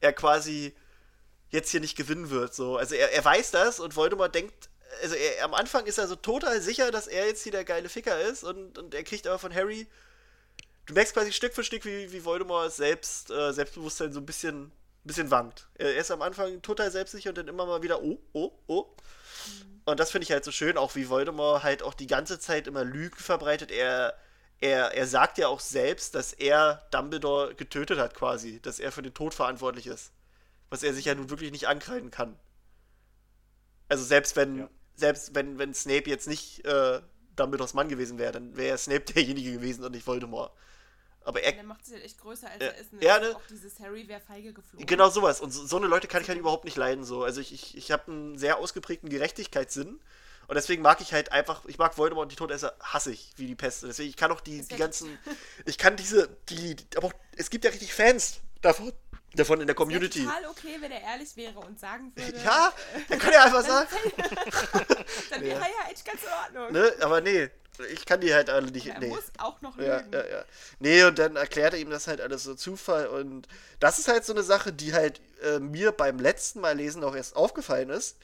er quasi jetzt hier nicht gewinnen wird. So. Also er, er weiß das und Voldemort denkt, also er, am Anfang ist er so total sicher, dass er jetzt hier der geile Ficker ist und, und er kriegt aber von Harry, du merkst quasi Stück für Stück, wie, wie Voldemort selbst, äh, Selbstbewusstsein so ein bisschen, bisschen wankt. Er ist am Anfang total selbstsicher und dann immer mal wieder, oh, oh, oh. Und das finde ich halt so schön, auch wie Voldemort halt auch die ganze Zeit immer Lügen verbreitet. Er, er, er sagt ja auch selbst, dass er Dumbledore getötet hat quasi, dass er für den Tod verantwortlich ist. Was er sich ja nun wirklich nicht ankreiden kann. Also selbst wenn, ja. selbst wenn, wenn Snape jetzt nicht äh, Dumbledores Mann gewesen wäre, dann wäre Snape (laughs) derjenige gewesen und nicht Voldemort. Aber er. Der macht sich halt echt größer als äh, er ist. Und ja, ne? auch dieses Harry wäre feige geflogen. Genau sowas. Und so, so eine Leute kann ich halt überhaupt nicht leiden. So. Also ich, ich, ich habe einen sehr ausgeprägten Gerechtigkeitssinn. Und deswegen mag ich halt einfach, ich mag Voldemort und die Todesser hasse ich wie die Pest. Deswegen, ich kann auch die, die ganzen, (laughs) ich kann diese, die, aber auch, es gibt ja richtig Fans davon, davon in der Community. Es total okay, wenn er ehrlich wäre und sagen (laughs) würde. Ja, dann kann er einfach (laughs) sagen. dann wäre er ja echt ganz in Ordnung. Ne? Aber nee, ich kann die halt alle nicht. er nee. muss auch noch Ja, lügen. ja, ja. Nee, und dann erklärt er ihm das halt alles so Zufall. Und das ist halt so eine Sache, die halt äh, mir beim letzten Mal lesen auch erst aufgefallen ist.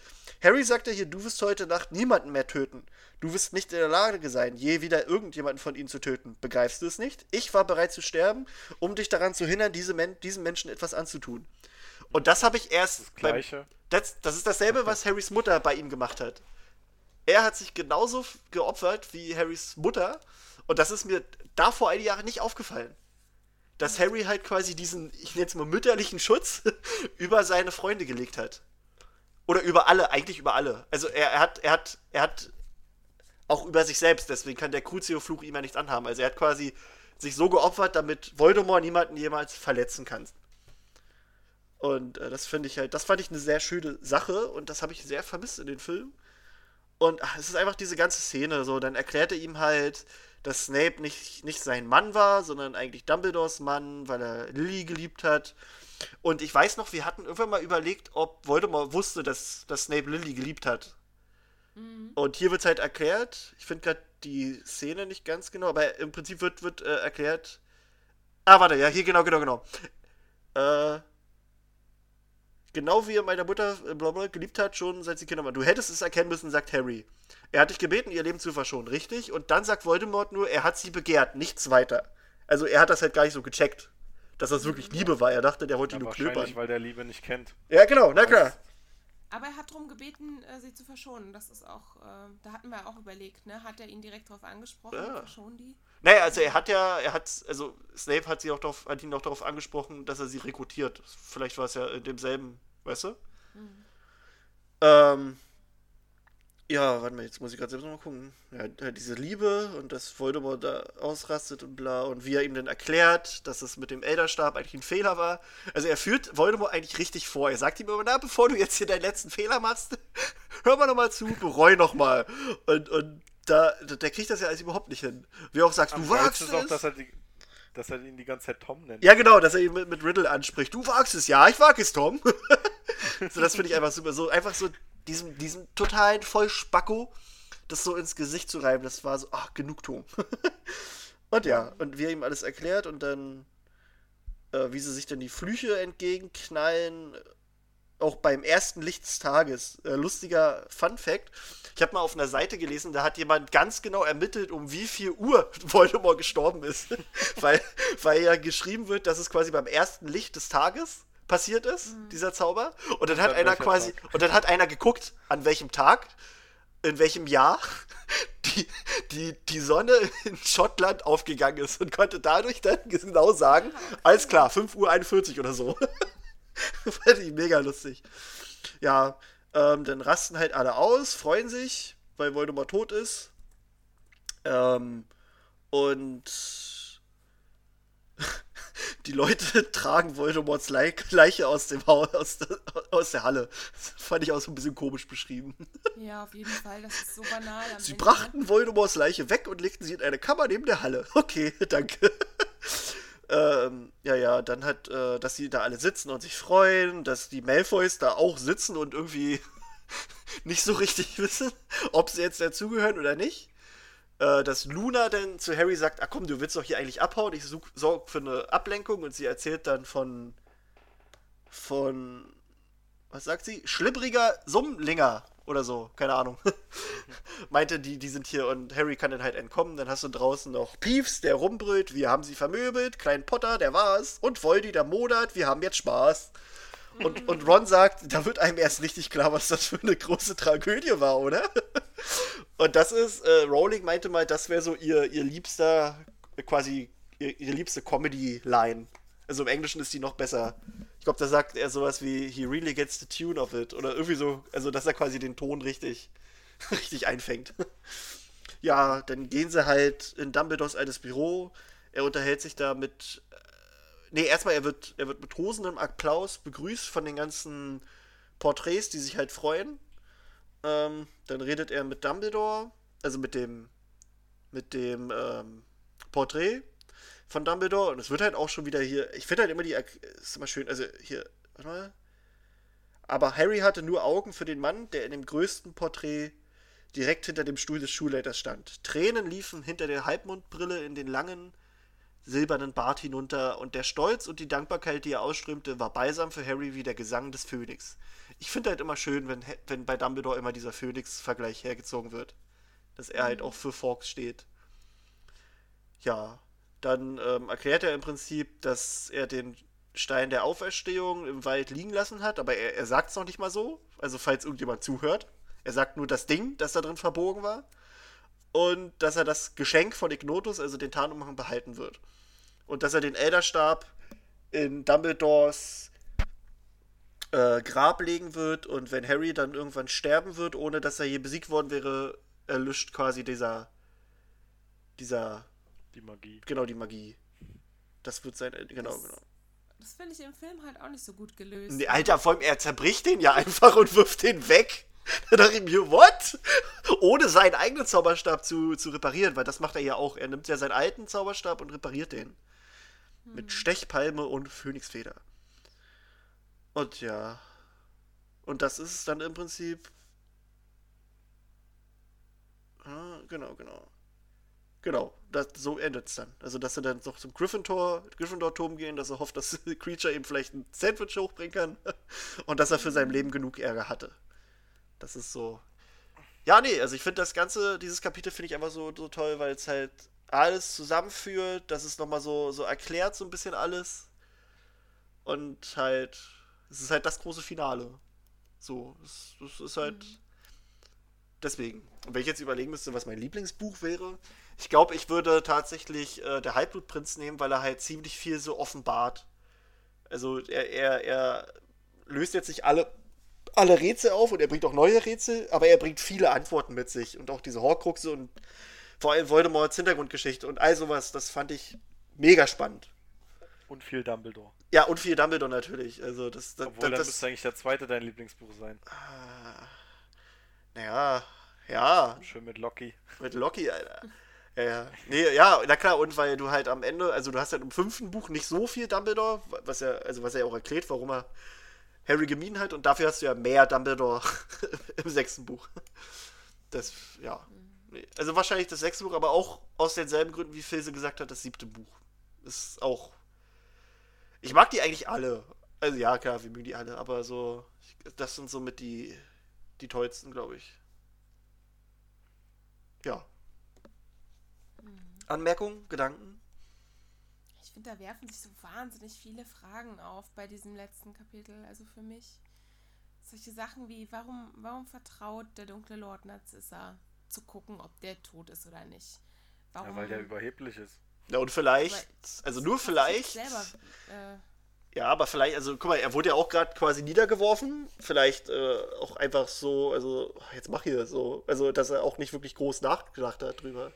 Harry sagt ja hier, du wirst heute Nacht niemanden mehr töten. Du wirst nicht in der Lage sein, je wieder irgendjemanden von ihnen zu töten. Begreifst du es nicht? Ich war bereit zu sterben, um dich daran zu hindern, diese Men diesen Menschen etwas anzutun. Und das habe ich erst. Das Gleiche. das, das ist dasselbe, was Harrys Mutter bei ihm gemacht hat. Er hat sich genauso geopfert wie Harrys Mutter. Und das ist mir da vor einigen Jahren nicht aufgefallen. Dass Harry halt quasi diesen, ich nenne es mal mütterlichen Schutz (laughs) über seine Freunde gelegt hat. Oder über alle, eigentlich über alle. Also er, er hat, er hat, er hat auch über sich selbst, deswegen kann der Crucio-Fluch ihm ja nichts anhaben. Also er hat quasi sich so geopfert, damit Voldemort niemanden jemals verletzen kann. Und äh, das finde ich halt, das fand ich eine sehr schöne Sache und das habe ich sehr vermisst in den Filmen. Und ach, es ist einfach diese ganze Szene so. Dann erklärt er ihm halt, dass Snape nicht, nicht sein Mann war, sondern eigentlich Dumbledores Mann, weil er Lily geliebt hat. Und ich weiß noch, wir hatten irgendwann mal überlegt, ob Voldemort wusste, dass, dass Snape Lily geliebt hat. Mhm. Und hier wird es halt erklärt. Ich finde gerade die Szene nicht ganz genau, aber im Prinzip wird, wird äh, erklärt. Ah, warte, ja, hier genau, genau, genau. Äh, genau wie er meine Mutter äh, blablabla, geliebt hat, schon seit sie Kinder war. Du hättest es erkennen müssen, sagt Harry. Er hat dich gebeten, ihr Leben zu verschonen, richtig? Und dann sagt Voldemort nur, er hat sie begehrt, nichts weiter. Also er hat das halt gar nicht so gecheckt, dass das wirklich Liebe war. Er dachte, der wollte Ja, die nur wahrscheinlich, knöpern. weil der Liebe nicht kennt. Ja, genau, na klar. Aber er hat darum gebeten, äh, sie zu verschonen. Das ist auch, äh, da hatten wir auch überlegt, ne? Hat er ihn direkt darauf angesprochen? Ja. Verschonen die? Naja, also er hat ja, er hat, also Snape hat sie auch darauf, hat ihn auch darauf angesprochen, dass er sie rekrutiert. Vielleicht war es ja in demselben, weißt du? Ähm, ja, warte mal, jetzt muss ich gerade selbst noch mal gucken. Ja, halt diese Liebe und dass Voldemort da ausrastet und bla und wie er ihm dann erklärt, dass es mit dem Elderstab eigentlich ein Fehler war. Also er führt Voldemort eigentlich richtig vor. Er sagt ihm immer, na, bevor du jetzt hier deinen letzten Fehler machst, (laughs) hör mal nochmal zu, bereu nochmal. Und, und da, der kriegt das ja alles überhaupt nicht hin. Wie er auch sagt, Am du wagst ist auch, es. dass er, die, dass er ihn die ganze Zeit Tom nennt. Ja, genau, dass er ihn mit, mit Riddle anspricht. Du wagst es, ja, ich wag es, Tom. (laughs) so, das finde ich einfach super. So, einfach so diesem, diesem totalen Vollspacko das so ins Gesicht zu reiben, das war so, ach, Genugtuung. (laughs) und ja, und wie er ihm alles erklärt und dann, äh, wie sie sich dann die Flüche entgegenknallen, auch beim ersten Licht des Tages. Äh, lustiger Fun Fact. Ich habe mal auf einer Seite gelesen, da hat jemand ganz genau ermittelt, um wie viel Uhr (laughs) Voldemort gestorben ist. (laughs) weil, weil ja geschrieben wird, dass es quasi beim ersten Licht des Tages passiert ist, dieser Zauber. Und dann hat einer quasi, Tag? und dann hat einer geguckt, an welchem Tag, in welchem Jahr (laughs) die, die, die Sonne in Schottland aufgegangen ist und konnte dadurch dann genau sagen, alles klar, 5.41 Uhr oder so. (laughs) Fand ich mega lustig. Ja, ähm, dann rasten halt alle aus, freuen sich, weil Voldemort tot ist. Ähm, und (laughs) die Leute (laughs) tragen Voldemorts Leiche aus dem Haus, aus, aus der Halle. Das fand ich auch so ein bisschen komisch beschrieben. Ja, auf jeden Fall, das ist so banal. Sie Ende. brachten Voldemorts Leiche weg und legten sie in eine Kammer neben der Halle. Okay, danke. Ähm, ja, ja, dann hat, äh, dass sie da alle sitzen und sich freuen, dass die Malfoys da auch sitzen und irgendwie (laughs) nicht so richtig (laughs) wissen, ob sie jetzt dazugehören oder nicht. Äh, dass Luna dann zu Harry sagt, ach komm, du willst doch hier eigentlich abhauen, ich sorge für eine Ablenkung. Und sie erzählt dann von von was sagt sie? Schlibbriger Summlinger oder so, keine Ahnung. (laughs) Meinte, die, die sind hier und Harry kann dann halt entkommen. Dann hast du draußen noch Peeves, der rumbrüllt, wir haben sie vermöbelt, Klein Potter, der war's, und Voldy, der modert, wir haben jetzt Spaß. Und, und Ron sagt, da wird einem erst richtig klar, was das für eine große Tragödie war, oder? (laughs) Und das ist, äh, Rowling meinte mal, das wäre so ihr, ihr liebster, quasi, ihr, ihre liebste Comedy-Line. Also im Englischen ist die noch besser. Ich glaube, da sagt er sowas wie, he really gets the tune of it. Oder irgendwie so, also dass er quasi den Ton richtig, (laughs) richtig einfängt. (laughs) ja, dann gehen sie halt in Dumbledores altes Büro. Er unterhält sich da mit. Äh, nee, erstmal, er wird, er wird mit tosendem Applaus begrüßt von den ganzen Porträts, die sich halt freuen. Ähm, dann redet er mit Dumbledore, also mit dem, mit dem ähm, Porträt von Dumbledore. Und es wird halt auch schon wieder hier. Ich finde halt immer die. Ist immer schön. Also hier. Warte mal. Aber Harry hatte nur Augen für den Mann, der in dem größten Porträt direkt hinter dem Stuhl des Schulleiters stand. Tränen liefen hinter der Halbmondbrille in den langen, silbernen Bart hinunter, und der Stolz und die Dankbarkeit, die er ausströmte, war beisam für Harry wie der Gesang des Phönix ich finde halt immer schön, wenn, wenn bei Dumbledore immer dieser Phoenix-Vergleich hergezogen wird. Dass er halt mhm. halt auch für Forks steht. Ja, dann ähm, erklärt er im Prinzip, dass er den Stein der Auferstehung im Wald liegen lassen hat, aber er, er sagt es noch nicht mal so. Also, falls irgendjemand zuhört. Er sagt nur das Ding, das da drin verbogen war. Und dass er das Geschenk von Ignotus, also den Tarnumhang, behalten wird. Und dass er den Elderstab in Dumbledores äh, Grab legen wird und wenn Harry dann irgendwann sterben wird, ohne dass er je besiegt worden wäre, erlischt quasi dieser dieser die Magie. Genau, die Magie. Das wird sein genau, das, genau. Das finde ich im Film halt auch nicht so gut gelöst. Nee, Alter, vor allem er zerbricht den ja (laughs) einfach und wirft den weg. Da dachte ich mir, what? Ohne seinen eigenen Zauberstab zu, zu reparieren, weil das macht er ja auch. Er nimmt ja seinen alten Zauberstab und repariert den. Hm. Mit Stechpalme und Phönixfeder. Und ja. Und das ist dann im Prinzip. Ah, genau, genau. Genau, das, so endet es dann. Also, dass sie dann noch zum Gryffindor, Gryffindor-Turm gehen, dass er hofft, dass (laughs) Creature ihm vielleicht ein Sandwich hochbringen kann (laughs) und dass er für sein Leben genug Ärger hatte. Das ist so. Ja, nee, also ich finde das Ganze, dieses Kapitel finde ich einfach so, so toll, weil es halt alles zusammenführt, dass es nochmal so, so erklärt, so ein bisschen alles. Und halt, es ist halt das große Finale. So, es, es ist halt. Mhm. Deswegen. Und wenn ich jetzt überlegen müsste, was mein Lieblingsbuch wäre, ich glaube, ich würde tatsächlich äh, der Halbblutprinz nehmen, weil er halt ziemlich viel so offenbart. Also er, er, er löst jetzt nicht alle, alle Rätsel auf und er bringt auch neue Rätsel, aber er bringt viele Antworten mit sich und auch diese Horcruxe und vor allem Voldemorts Hintergrundgeschichte und all sowas, das fand ich mega spannend. Und viel Dumbledore. Ja, und viel Dumbledore natürlich. Also das, das, Obwohl, das, dann müsste eigentlich der zweite dein Lieblingsbuch sein. Ah, naja, ja. Schön mit Loki. Mit Loki, Alter. Ja, ja. Nee, ja, na klar, und weil du halt am Ende, also du hast halt im fünften Buch nicht so viel Dumbledore, was er, also was er auch erklärt, warum er Harry gemieden hat, und dafür hast du ja mehr Dumbledore (laughs) im sechsten Buch. Das, ja. Also wahrscheinlich das sechste Buch, aber auch aus denselben Gründen, wie Filse gesagt hat, das siebte Buch. Ist auch ich mag die eigentlich alle. Also ja, klar, wir mögen die alle, aber so, das sind somit die, die tollsten, glaube ich. Ja. Anmerkungen, Gedanken? Ich finde, da werfen sich so wahnsinnig viele Fragen auf bei diesem letzten Kapitel. Also für mich solche Sachen wie, warum, warum vertraut der dunkle Lord Narzissa zu gucken, ob der tot ist oder nicht? Warum, ja, weil der überheblich ist. Ja, und vielleicht, aber also nur vielleicht. Selber, äh, ja, aber vielleicht, also guck mal, er wurde ja auch gerade quasi niedergeworfen. Vielleicht äh, auch einfach so, also jetzt mach hier so, also dass er auch nicht wirklich groß nachgedacht hat drüber.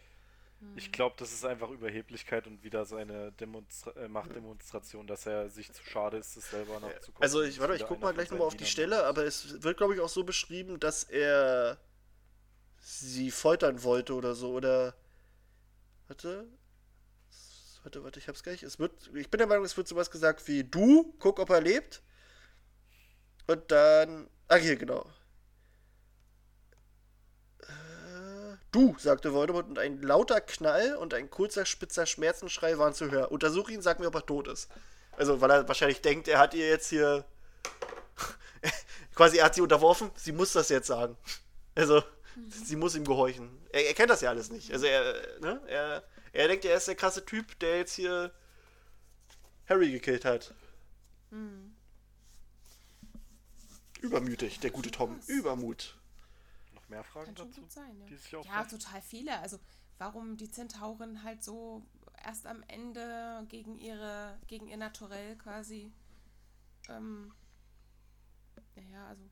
Ich glaube, das ist einfach Überheblichkeit und wieder seine Demonstra äh, Machtdemonstration, dass er sich zu schade ist, das selber noch zu gucken. Also ich, warte, ich guck mal gleich nochmal auf die Stelle, aber es wird, glaube ich, auch so beschrieben, dass er sie foltern wollte oder so, oder. Warte. Warte, warte, ich hab's gleich. Es wird. Ich bin der Meinung, es wird sowas gesagt wie du, guck, ob er lebt. Und dann. Ah, hier, genau. Du, sagte Voldemort, und ein lauter Knall und ein kurzer, spitzer Schmerzensschrei waren zu hören. Untersuch ihn, sag mir, ob er tot ist. Also, weil er wahrscheinlich denkt, er hat ihr jetzt hier. (laughs) quasi, er hat sie unterworfen, sie muss das jetzt sagen. Also, sie muss ihm gehorchen. Er, er kennt das ja alles nicht. Also, er, ne? Er, er denkt, er ist der krasse Typ, der jetzt hier Harry gekillt hat. Übermütig, der gute Tom. Übermut. Noch mehr Fragen Kann schon dazu? gut sein, ja. die sich Ja, total viele. Also warum die Zentauren halt so erst am Ende gegen ihre, gegen ihr Naturell quasi, ähm, naja, also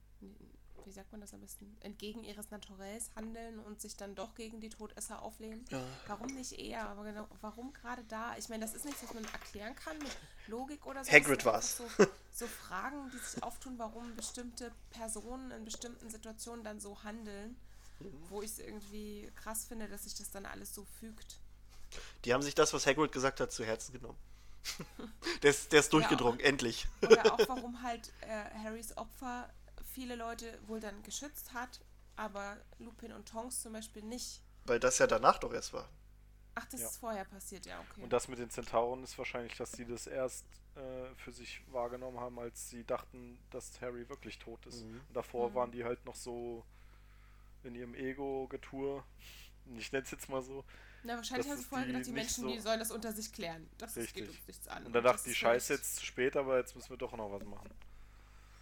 wie sagt man das am besten, entgegen ihres Naturells handeln und sich dann doch gegen die Todesser auflehnen. Ja. Warum nicht eher? Aber genau, warum gerade da? Ich meine, das ist nichts, was man erklären kann mit Logik oder so. Hagrid war's. einfach So, so Fragen, die sich auftun, warum bestimmte Personen in bestimmten Situationen dann so handeln, wo ich es irgendwie krass finde, dass sich das dann alles so fügt. Die haben sich das, was Hagrid gesagt hat, zu Herzen genommen. (laughs) der, ist, der ist durchgedrungen, endlich. Oder auch, (laughs) warum halt äh, Harrys Opfer viele Leute wohl dann geschützt hat, aber Lupin und Tonks zum Beispiel nicht. Weil das ja danach doch erst war. Ach, das Ja. ist vorher passiert, ja, okay. Und das mit den Zentauren ist wahrscheinlich, dass sie das erst äh, für sich wahrgenommen haben, als sie dachten, dass Harry wirklich tot ist. Mhm. Und davor Mhm. waren die halt noch so in ihrem Ego-Getue. Ich nenne es jetzt mal so. Na, wahrscheinlich haben sie vorher die gedacht, die Menschen, so- die sollen das unter sich klären. Das ist, geht Richtig. uns nichts an. Und dann dachten die Scheiße jetzt zu spät, aber jetzt müssen wir doch noch was machen.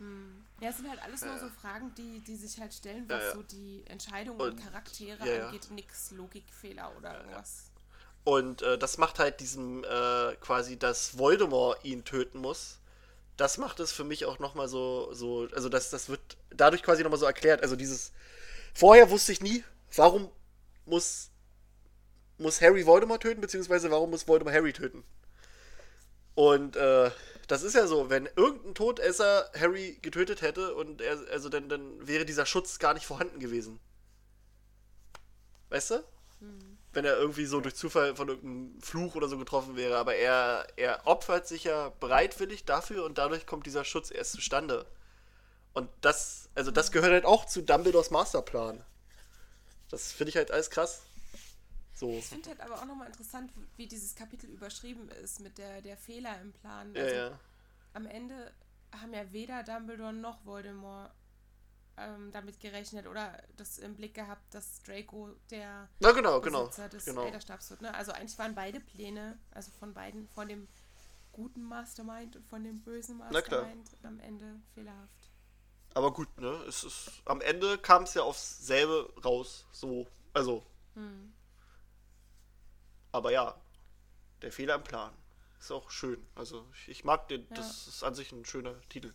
Hm. Ja, es sind halt alles nur so Fragen, die, die sich halt stellen, was ja. so die Entscheidungen Und- und, Charaktere ja. angeht. Nix Logikfehler oder irgendwas. Und äh, das macht halt diesem äh, quasi, dass Voldemort ihn töten muss. Das macht es für mich auch nochmal so, so, also das, das wird dadurch quasi nochmal so erklärt. Also dieses, vorher wusste ich nie, warum muss, muss Harry Voldemort töten, beziehungsweise warum muss Voldemort Harry töten. Und äh, das ist ja so, wenn irgendein Todesser Harry getötet hätte und er, also dann, dann wäre dieser Schutz gar nicht vorhanden gewesen. Weißt du? Wenn er irgendwie so durch Zufall von irgendeinem Fluch oder so getroffen wäre. Aber er, er opfert sich ja bereitwillig dafür und dadurch kommt dieser Schutz erst zustande. Und das, also das gehört halt auch zu Dumbledores Masterplan. Das finde ich halt alles krass. So. Ich finde halt aber auch nochmal interessant, wie dieses Kapitel überschrieben ist mit der, der Fehler im Plan. Ja, Also ja. am Ende haben ja weder Dumbledore noch Voldemort ähm, damit gerechnet oder das im Blick gehabt, dass Draco der Na genau, genau. Des genau. Elderstabs wird. Ne? Also eigentlich waren beide Pläne, also von beiden, von dem guten Mastermind und von dem bösen. Mastermind am Ende fehlerhaft. Aber gut, ne? Es ist, am Ende kam es ja aufs selbe raus. So. Also. Hm. Aber ja, der Fehler im Plan. Ist auch schön. Also ich, ich mag den, Ja. das ist an sich ein schöner Titel.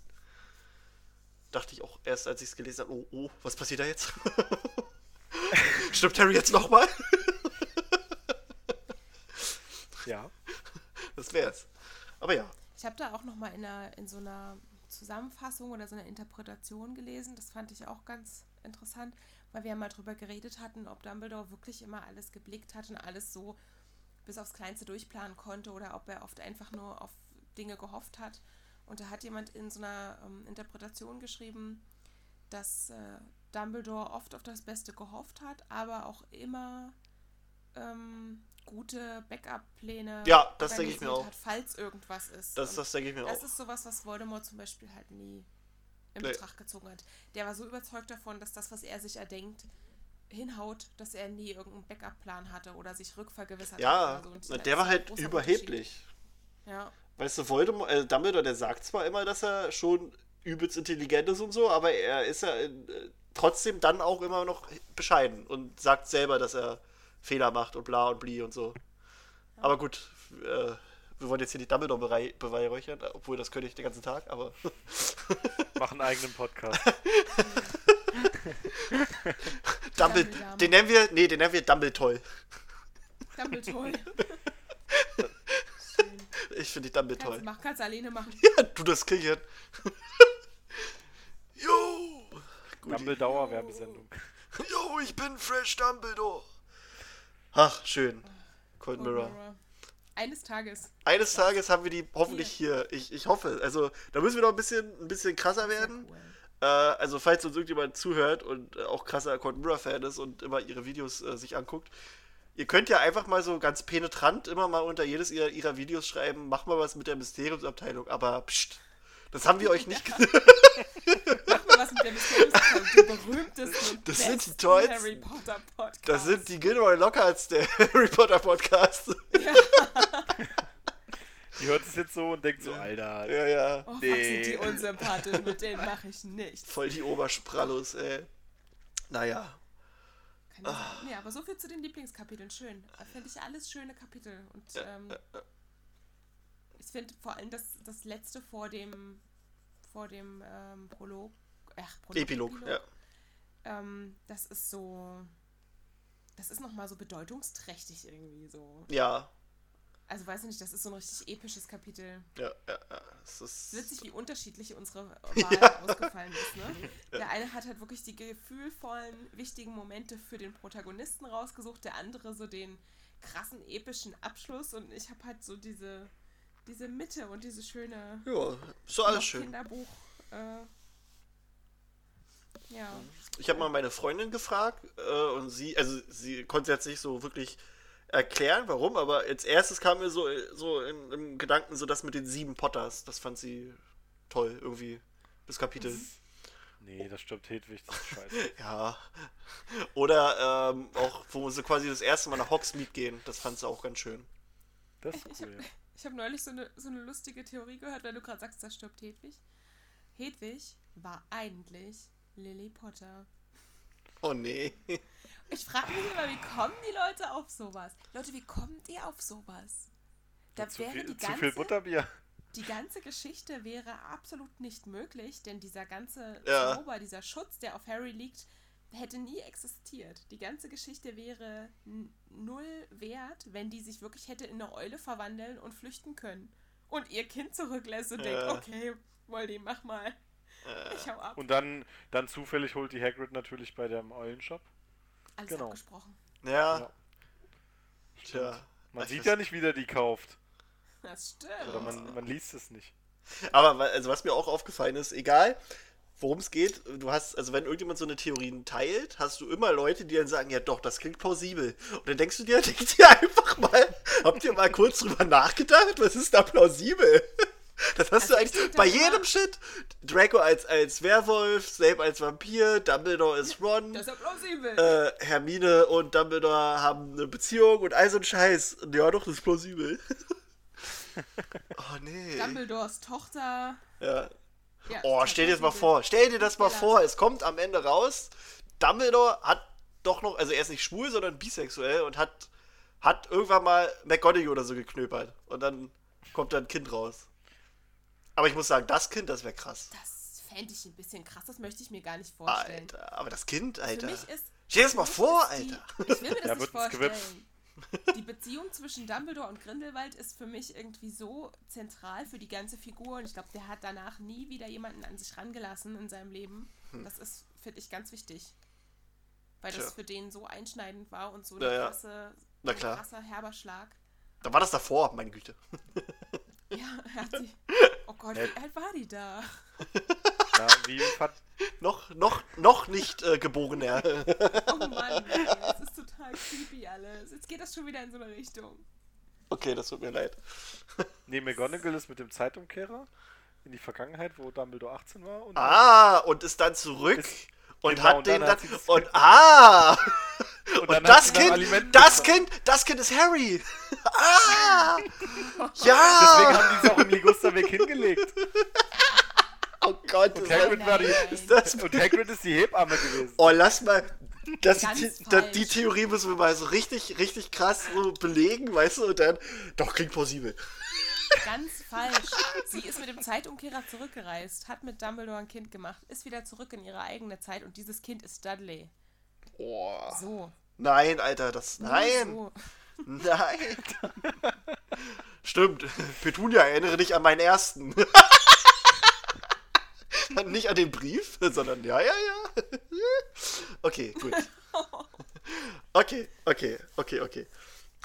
Dachte ich auch erst, als ich es gelesen habe, oh, oh, was passiert da jetzt? (laughs) Stirbt Harry jetzt nochmal? (laughs) Ja. Das wär's. Aber ja. Ich habe da auch nochmal in, einer- in so einer Zusammenfassung oder so einer Interpretation gelesen. Das fand ich auch ganz interessant, weil wir ja mal drüber geredet hatten, ob Dumbledore wirklich immer alles geblickt hat und alles so bis aufs Kleinste durchplanen konnte oder ob er oft einfach nur auf Dinge gehofft hat. Und da hat jemand in so einer ähm, Interpretation geschrieben, dass äh, Dumbledore oft auf das Beste gehofft hat, aber auch immer ähm, gute Backup-Pläne Ja, das denke ich mir auch. Hat, falls irgendwas ist. Das, das denke ich mir das auch. ist sowas, was Voldemort zum Beispiel halt nie in Nee. Betracht gezogen hat. Der war so überzeugt davon, dass das, was er sich erdenkt, hinhaut, dass er nie irgendeinen Backup-Plan hatte oder sich rückvergewissert Ja, hat. oder so. Der war halt überheblich. Ja, Weißt du, Voldemort, äh, Dumbledore, der sagt zwar immer, dass er schon übelst intelligent ist und so, aber er ist ja äh, trotzdem dann auch immer noch bescheiden und sagt selber, dass er Fehler macht und bla und bli und so. Aber gut, äh, wir wollen jetzt hier nicht Dumbledore beweihräuchern, obwohl das könnte ich den ganzen Tag, aber Mach einen eigenen Podcast. (laughs) (laughs) Dumbledore, Dumbledore. den nennen wir, nee, den nennen wir Dumbledore. Dumbledore. Schön. (laughs) Ich finde die Dumble Kannst machen, kannst du alleine machen. (laughs) Ja, du das Kichern. Jo! Dumbledore Werbesendung. Jo, ich bin Fresh Dumbledore. Ach, schön. Cold Mirror. Mirror. Eines Tages. Eines Tages haben wir die hoffentlich hier. Ich, ich hoffe. Also, da müssen wir noch ein bisschen, ein bisschen krasser werden. Cool. Äh, also, falls uns irgendjemand zuhört und äh, auch krasser Cold Mirror-Fan ist und immer ihre Videos äh, sich anguckt, ihr könnt ja einfach mal so ganz penetrant immer mal unter jedes ihrer, ihrer Videos schreiben, mach mal was mit der Mysteriumsabteilung, aber pst, das haben wir euch nicht gesagt. (laughs) Mach mal was mit der Mysteriumsabteilung, die berühmtesten und Das sind die tollsten. Harry Potter Podcasts. Das sind die Gilroy Lockharts der (laughs) Harry Potter Podcast. (laughs) Die hört es jetzt so und denkt so, Alter. ja, ja. Oh, fuck, Nee. sind die unsympathisch, mit denen mache ich (laughs) nichts. Voll die Obersprallos, ey. Naja. Kann ich sagen. Nee, aber so viel zu den Lieblingskapiteln. Schön. Da finde ich alles schöne Kapitel. Und ähm, ich finde vor allem das, das letzte vor dem vor dem ähm, Prolog. Ach, Prolog, Epilog, ja. Ähm, das ist so. Das ist nochmal so bedeutungsträchtig irgendwie so. Ja. Also weiß ich nicht, das ist so ein richtig episches Kapitel. Ja, ja, ja. Es ist. Witzig, wie unterschiedlich unsere (laughs) Wahl ausgefallen ist. Ne? (laughs) Der eine hat halt wirklich die gefühlvollen, wichtigen Momente für den Protagonisten rausgesucht, der andere so den krassen, epischen Abschluss und ich habe halt so diese, diese Mitte und diese schöne Ja, so alles schön. Kinderbuch. Äh, ja, Ich habe mal meine Freundin gefragt äh, und sie, also sie konnte jetzt nicht so wirklich erklären, warum, aber als erstes kam mir so, so in, im Gedanken so das mit den sieben Potters. Das fand sie toll, irgendwie, das Kapitel. Nee, das stimmt Hedwig, das ist scheiße. (laughs) Ja. Oder ähm, auch, wo sie quasi das erste Mal nach Hogsmeade gehen. Das fand sie auch ganz schön. Das ist Ich cool. habe ich hab neulich so eine, so eine lustige Theorie gehört, weil du gerade sagst, da stirbt Hedwig. Hedwig war eigentlich Lily Potter. Oh nee. Ich frage mich immer, wie kommen die Leute auf sowas? Leute, wie kommt ihr auf sowas? Da zu, wäre viel, die zu viel ganze, Butterbier. die ganze Geschichte wäre absolut nicht möglich, denn dieser ganze Ja. Zauber, dieser Schutz, der auf Harry liegt, hätte nie existiert. Die ganze Geschichte wäre null wert, wenn die sich wirklich hätte in eine Eule verwandeln und flüchten können. Und ihr Kind zurücklässt und Ja. denkt, okay, Molly, mach mal. Ich hau ab. Und dann, dann zufällig holt die Hagrid natürlich bei dem Eulenshop. Alles genau. abgesprochen. Ja. Ja. Tja. Man Ich sieht ja nicht, wie der die kauft. Das stimmt. Oder man, man liest es nicht. Aber also was mir auch aufgefallen ist, egal worum es geht, du hast, also wenn irgendjemand so eine Theorie teilt, hast du immer Leute, die dann sagen, ja doch, das klingt plausibel. Und dann denkst du dir, (laughs) denkst dir einfach mal, habt ihr mal kurz drüber nachgedacht, was ist da plausibel? Das hast Also du ich eigentlich bei jedem Shit. Draco als, als Werwolf, Snape als Vampir, Dumbledore ist Ron. Das ist ja plausibel. äh, Hermine und Dumbledore haben eine Beziehung und all so ein Scheiß. Ja, doch, das ist plausibel. (laughs) oh, nee. Dumbledores Tochter. Ja. Ja, Oh, stell dir das mal vor. Stell dir das mal vor. Es kommt am Ende raus. Dumbledore hat doch noch, also er ist nicht schwul, sondern bisexuell und hat, hat irgendwann mal McGonagall oder so geknöpert. Und dann kommt da ein Kind raus. Aber ich muss sagen, das Kind, das wäre krass. Das fände ich ein bisschen krass, das möchte ich mir gar nicht vorstellen. Alter, aber das Kind, Für Alter. mich ist. Stell dir das mal für vor, die- Alter. Ich will mir das Da nicht vorstellen. Die Beziehung zwischen Dumbledore und Grindelwald ist für mich irgendwie so zentral für die ganze Figur und ich glaube, der hat danach nie wieder jemanden an sich rangelassen in seinem Leben. Das ist, finde ich, ganz wichtig. Weil das Hm. Tja. für den so einschneidend war und so Ja, eine ja. krasse, Na ein krasser herber Schlag. Da war das davor, meine Güte. Ja, er hat sie. (laughs) Oh Gott, Ja. wie alt war die da? (laughs) Ja, wie hat, Noch, noch, noch nicht äh, geborener. Oh Mann, ey, (laughs) das ist total creepy alles. Jetzt geht das schon wieder in so eine Richtung. okay, das tut mir leid. (laughs) nee, McGonagall ist mit dem Zeitumkehrer in die Vergangenheit, wo Dumbledore 18 war. Und Ah, und ist dann zurück Ist- und genau, hat und den dann und ah! (laughs) und Und das Kind, Alimenten das. Kind, das Kind ist Harry! (laughs) Ah! Deswegen Ja! haben die es auch im Ligusterweg hingelegt. Oh Gott, Und das Hagrid, war die, Nein. das, und Hagrid ist die Hebamme gewesen. Oh, lass mal. Das, die, die Theorie müssen wir mal so richtig, richtig krass so belegen, weißt du? Und dann. Doch, klingt plausibel. Ganz falsch. Sie ist mit dem Zeitumkehrer zurückgereist, hat mit Dumbledore ein Kind gemacht, ist wieder zurück in ihre eigene Zeit und dieses Kind ist Dudley. Oh. So. Nein, Alter, das. Nein! So. Nein. (laughs) Stimmt. Petunia, erinnere dich an meinen ersten. (laughs) Nicht an den Brief, sondern ja, ja, ja. (laughs) Okay, gut. Okay, okay, okay, okay.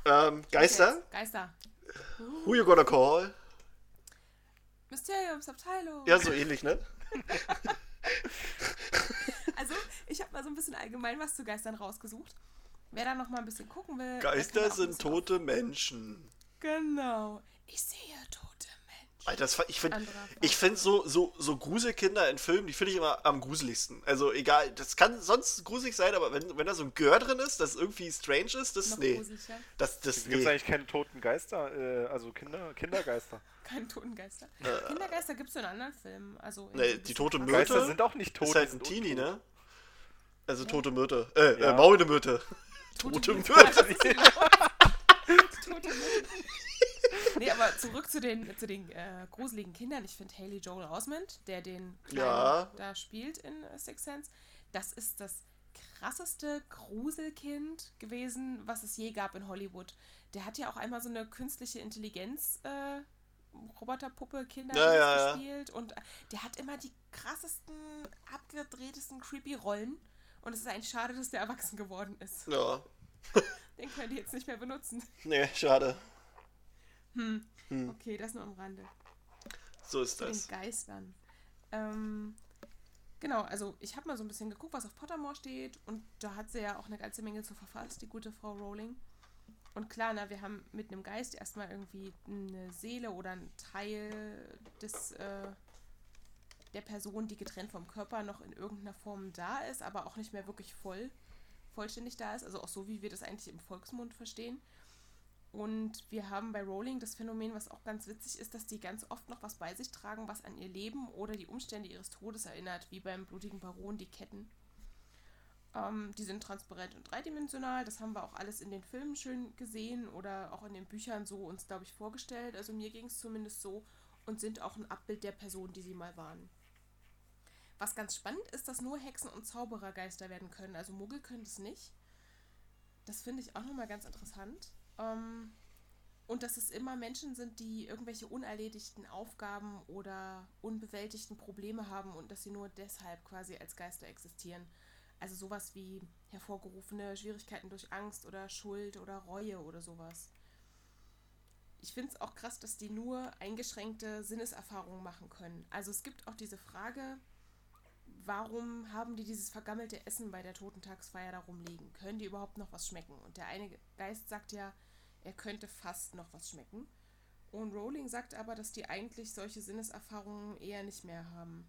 Ähm, Geister? Geister. Who you gonna call? Mysteriumsabteilung. Ja, so ähnlich, ne? (laughs) Also, ich habe mal so ein bisschen allgemein was zu Geistern rausgesucht. Wer da noch mal ein bisschen gucken will. Geister sind tote Menschen. auf- Genau. Ich sehe tote Menschen. Alter, das, ich finde ich find so, so, so Gruselkinder in Filmen, die finde ich immer am gruseligsten. Also egal, das kann sonst gruselig sein, aber wenn, wenn da so ein Gör drin ist, das irgendwie strange ist, das, Noch nee. gruseliger. Das, das, Gibt es nee. eigentlich keine toten Geister, äh, also Kinder, Kindergeister? (laughs) Keine toten Geister. Äh. Kindergeister gibt es in anderen Filmen. Also in Nee, die tote Myrte Geister sind auch nicht tot. ist die halt ein Teenie, ne? Also tote Myrte. Äh, Ja. äh maulende Myrte. Tote Tote Myrte. Myrte. (laughs) Tote Myrte. Nee, aber zurück zu den, zu den äh, gruseligen Kindern. Ich finde Haley Joel Osment, der den Ja. da spielt in äh, Sixth Sense, das ist das krasseste Gruselkind gewesen, was es je gab in Hollywood. Der hat ja auch einmal so eine künstliche Intelligenz äh, Roboterpuppe Kinder Ja, ja, ja. gespielt und äh, der hat immer die krassesten, abgedrehtesten creepy Rollen und es ist eigentlich schade, dass der erwachsen geworden ist. Ja. Den können die jetzt nicht mehr benutzen. (laughs) Nee, schade. Hm. Hm. Okay, das nur am Rande. So ist Zu den das. Geistern. Ähm, genau, also ich habe mal so ein bisschen geguckt, was auf Pottermore steht und da hat sie ja auch eine ganze Menge zu verfasst, die gute Frau Rowling. Und klar, na, wir haben mit einem Geist erstmal irgendwie eine Seele oder einen Teil des, äh, der Person, die getrennt vom Körper noch in irgendeiner Form da ist, aber auch nicht mehr wirklich voll, vollständig da ist. Also auch so, wie wir das eigentlich im Volksmund verstehen. Und wir haben bei Rowling das Phänomen, was auch ganz witzig ist, dass die ganz oft noch was bei sich tragen, was an ihr Leben oder die Umstände ihres Todes erinnert, wie beim blutigen Baron die Ketten. Ähm, die sind transparent und dreidimensional, das haben wir auch alles in den Filmen schön gesehen oder auch in den Büchern so uns, glaube ich, vorgestellt. Also mir ging es zumindest so und sind auch ein Abbild der Person, die sie mal waren. Was ganz spannend ist, dass nur Hexen und Zauberer Geister werden können. Also Muggel können es nicht. Das finde ich auch nochmal ganz interessant. Ähm, und dass es immer Menschen sind, die irgendwelche unerledigten Aufgaben oder unbewältigten Probleme haben und dass sie nur deshalb quasi als Geister existieren. Also sowas wie hervorgerufene Schwierigkeiten durch Angst oder Schuld oder Reue oder sowas. Ich finde es auch krass, dass die nur eingeschränkte Sinneserfahrungen machen können. Also es gibt auch diese Frage, warum haben die dieses vergammelte Essen bei der Totentagsfeier da rumliegen? Können die überhaupt noch was schmecken? Und der eine Geist sagt ja, er könnte fast noch was schmecken. Und Rowling sagt aber, dass die eigentlich solche Sinneserfahrungen eher nicht mehr haben.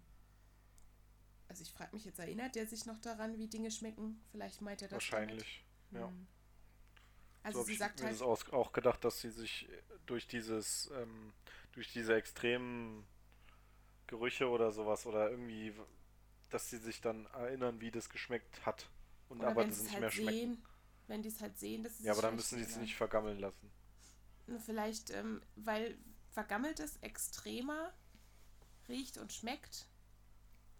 Also ich frage mich jetzt, erinnert der sich noch daran, wie Dinge schmecken? Vielleicht meint er das Wahrscheinlich. damit. ja. Hm. so Also hab sie ich sagt mir halt, das auch, auch gedacht, dass sie sich durch dieses, ähm, durch diese extremen Gerüche oder sowas oder irgendwie, dass sie sich dann erinnern, wie das geschmeckt hat. Und oder aber wenn das sie es nicht halt mehr schmecken. sehen, wenn die es halt sehen, dass sie Ja, aber dann müssen die es nicht vergammeln lassen. Vielleicht, ähm, weil vergammeltes extremer riecht und schmeckt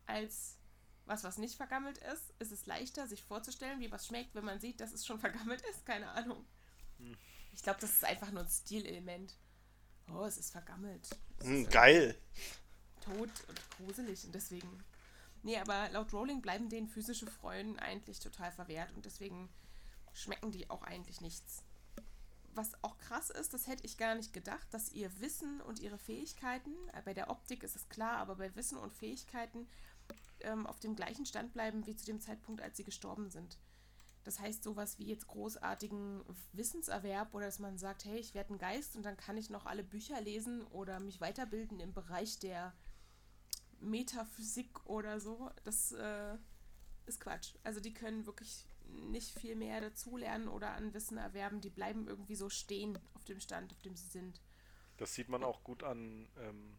als was, was nicht vergammelt ist, ist es leichter, sich vorzustellen, wie was schmeckt, wenn man sieht, dass es schon (laughs) vergammelt ist. Keine Ahnung. Hm. Ich glaube, das ist einfach nur ein Stilelement. Oh, es ist vergammelt. Es Hm, ist geil. tot und gruselig und deswegen. Nee, aber laut Rowling bleiben denen physische Freuden eigentlich total verwehrt und deswegen schmecken die auch eigentlich nichts. Was auch krass ist, das hätte ich gar nicht gedacht, dass ihr Wissen und ihre Fähigkeiten, äh, bei der Optik ist es klar, aber bei Wissen und Fähigkeiten ähm, auf dem gleichen Stand bleiben wie zu dem Zeitpunkt, als sie gestorben sind. Das heißt, sowas wie jetzt großartigen Wissenserwerb oder dass man sagt, hey, ich werde ein Geist und dann kann ich noch alle Bücher lesen oder mich weiterbilden im Bereich der Metaphysik oder so, das äh, ist Quatsch. Also die können wirklich nicht viel mehr dazulernen oder an Wissen erwerben. Die bleiben irgendwie so stehen auf dem Stand, auf dem sie sind. Das sieht man auch gut an, ähm,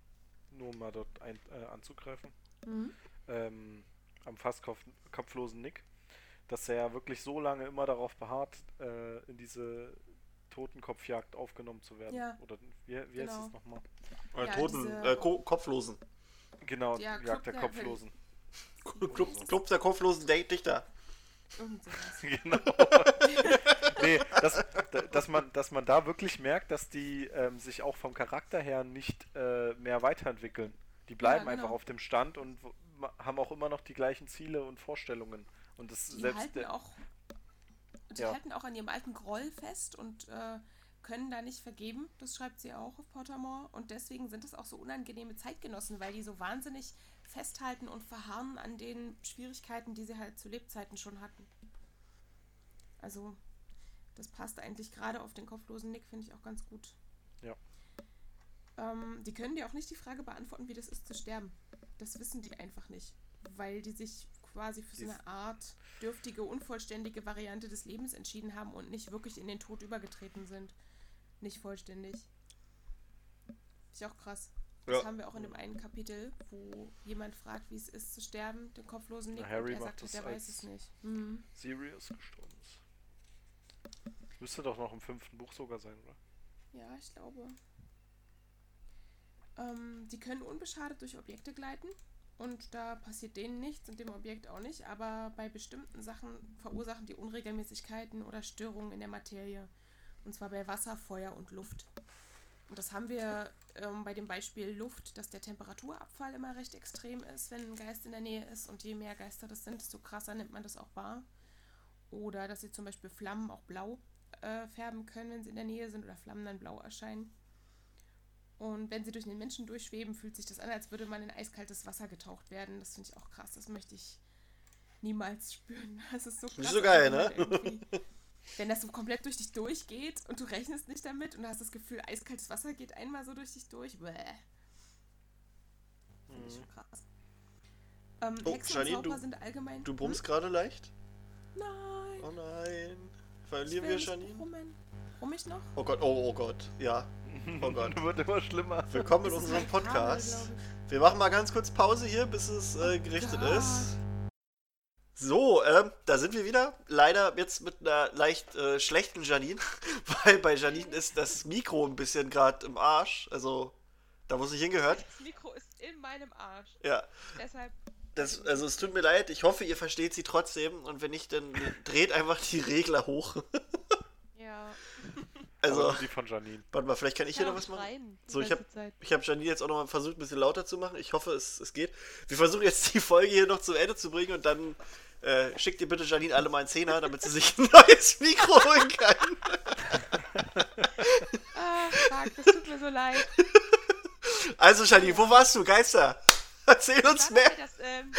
nur um mal dort ein, äh, anzugreifen, Mhm. ähm, am fast kopf, kopflosen Nick, dass er ja wirklich so lange immer darauf beharrt, äh, in diese Totenkopfjagd aufgenommen zu werden. Ja. Oder wie, wie heißt Genau. es nochmal? Äh, Ja, Toten, diese- äh, Ko Kopflosen. Genau, Ja, Jagd Club der der- Kopflosen. Club, Club der Kopflosen Dichter. Irgend sowas. (laughs) genau. (laughs) nee, dass, dass, man, dass man da wirklich merkt, dass die ähm, sich auch vom Charakter her nicht äh, mehr weiterentwickeln. Die bleiben ja, genau. einfach auf dem Stand und haben auch immer noch die gleichen Ziele und Vorstellungen. Und das die selbst halten auch, die ja. halten auch an ihrem alten Groll fest und äh, können da nicht vergeben. Das schreibt sie auch auf Pottermore. Und deswegen sind es auch so unangenehme Zeitgenossen, weil die so wahnsinnig festhalten und verharren an den Schwierigkeiten, die sie halt zu Lebzeiten schon hatten. Also, das passt eigentlich gerade auf den kopflosen Nick, finde ich auch ganz gut. Ja. Ähm, die können dir auch nicht die Frage beantworten, wie das ist zu sterben. Das wissen die einfach nicht, weil die sich quasi für so eine Art dürftige, unvollständige Variante des Lebens entschieden haben und nicht wirklich in den Tod übergetreten sind. Nicht vollständig. Ist ja auch krass. Das ja. haben wir auch in dem einen Kapitel, wo jemand fragt, wie es ist zu sterben, den kopflosen Nick, Harry und er sagt, der weiß es nicht. Mhm. Sirius gestorben ist. Müsste doch noch im fünften Buch sogar sein, oder? Ja, ich glaube. Ähm, die können unbeschadet durch Objekte gleiten und da passiert denen nichts und dem Objekt auch nicht, aber bei bestimmten Sachen verursachen die Unregelmäßigkeiten oder Störungen in der Materie. Und zwar bei Wasser, Feuer und Luft. Und das haben wir ähm, bei dem Beispiel Luft, dass der Temperaturabfall immer recht extrem ist, wenn ein Geist in der Nähe ist. Und je mehr Geister das sind, desto krasser nimmt man das auch wahr. Oder dass sie zum Beispiel Flammen auch blau äh, färben können, wenn sie in der Nähe sind oder Flammen dann blau erscheinen. Und wenn sie durch den Menschen durchschweben, fühlt sich das an, als würde man in eiskaltes Wasser getaucht werden. Das finde ich auch krass. Das möchte ich niemals spüren. (laughs) Das ist so krass. Nicht so geil, ne? Wenn das so komplett durch dich durchgeht und du rechnest nicht damit und du hast das Gefühl, eiskaltes Wasser geht einmal so durch dich durch. Bäh. Finde ich schon krass. Ähm, oh, Hexen Janine, und Zauber du, sind allgemein. Du brummst hm? gerade leicht? Nein. Oh nein. Verlieren wir Janine? Brummen. Brumm ich noch? Oh Gott, oh, oh Gott. Ja. Oh Gott. (laughs) Wird immer schlimmer. Willkommen in unserem Podcast. Kabel, wir machen mal ganz kurz Pause hier, bis es äh, gerichtet oh ist. So, ähm, da sind wir wieder. Leider jetzt mit einer leicht äh, schlechten Janine, (laughs) weil bei Janine ist das Mikro ein bisschen gerade im Arsch. Also, da es nicht hingehört. Das Mikro ist in meinem Arsch. Ja. Deshalb. Das, also, es tut mir leid. Ich hoffe, ihr versteht sie trotzdem. Und wenn nicht, dann (laughs) dreht einfach die Regler hoch. (laughs) ja. Also, die von Janine. Warte mal, vielleicht kann ich hier noch was machen. So, ich habe ich hab Janine jetzt auch noch mal versucht, ein bisschen lauter zu machen. Ich hoffe, es, es geht. Wir versuchen jetzt die Folge hier noch zu Ende zu bringen und dann äh, schickt ihr bitte Janine alle mal einen Zehner, damit sie sich ein neues Mikro holen kann. ah, fuck, das tut mir so leid. Also, Janine, wo warst du? Geister? Erzähl uns mehr. Dass, ähm,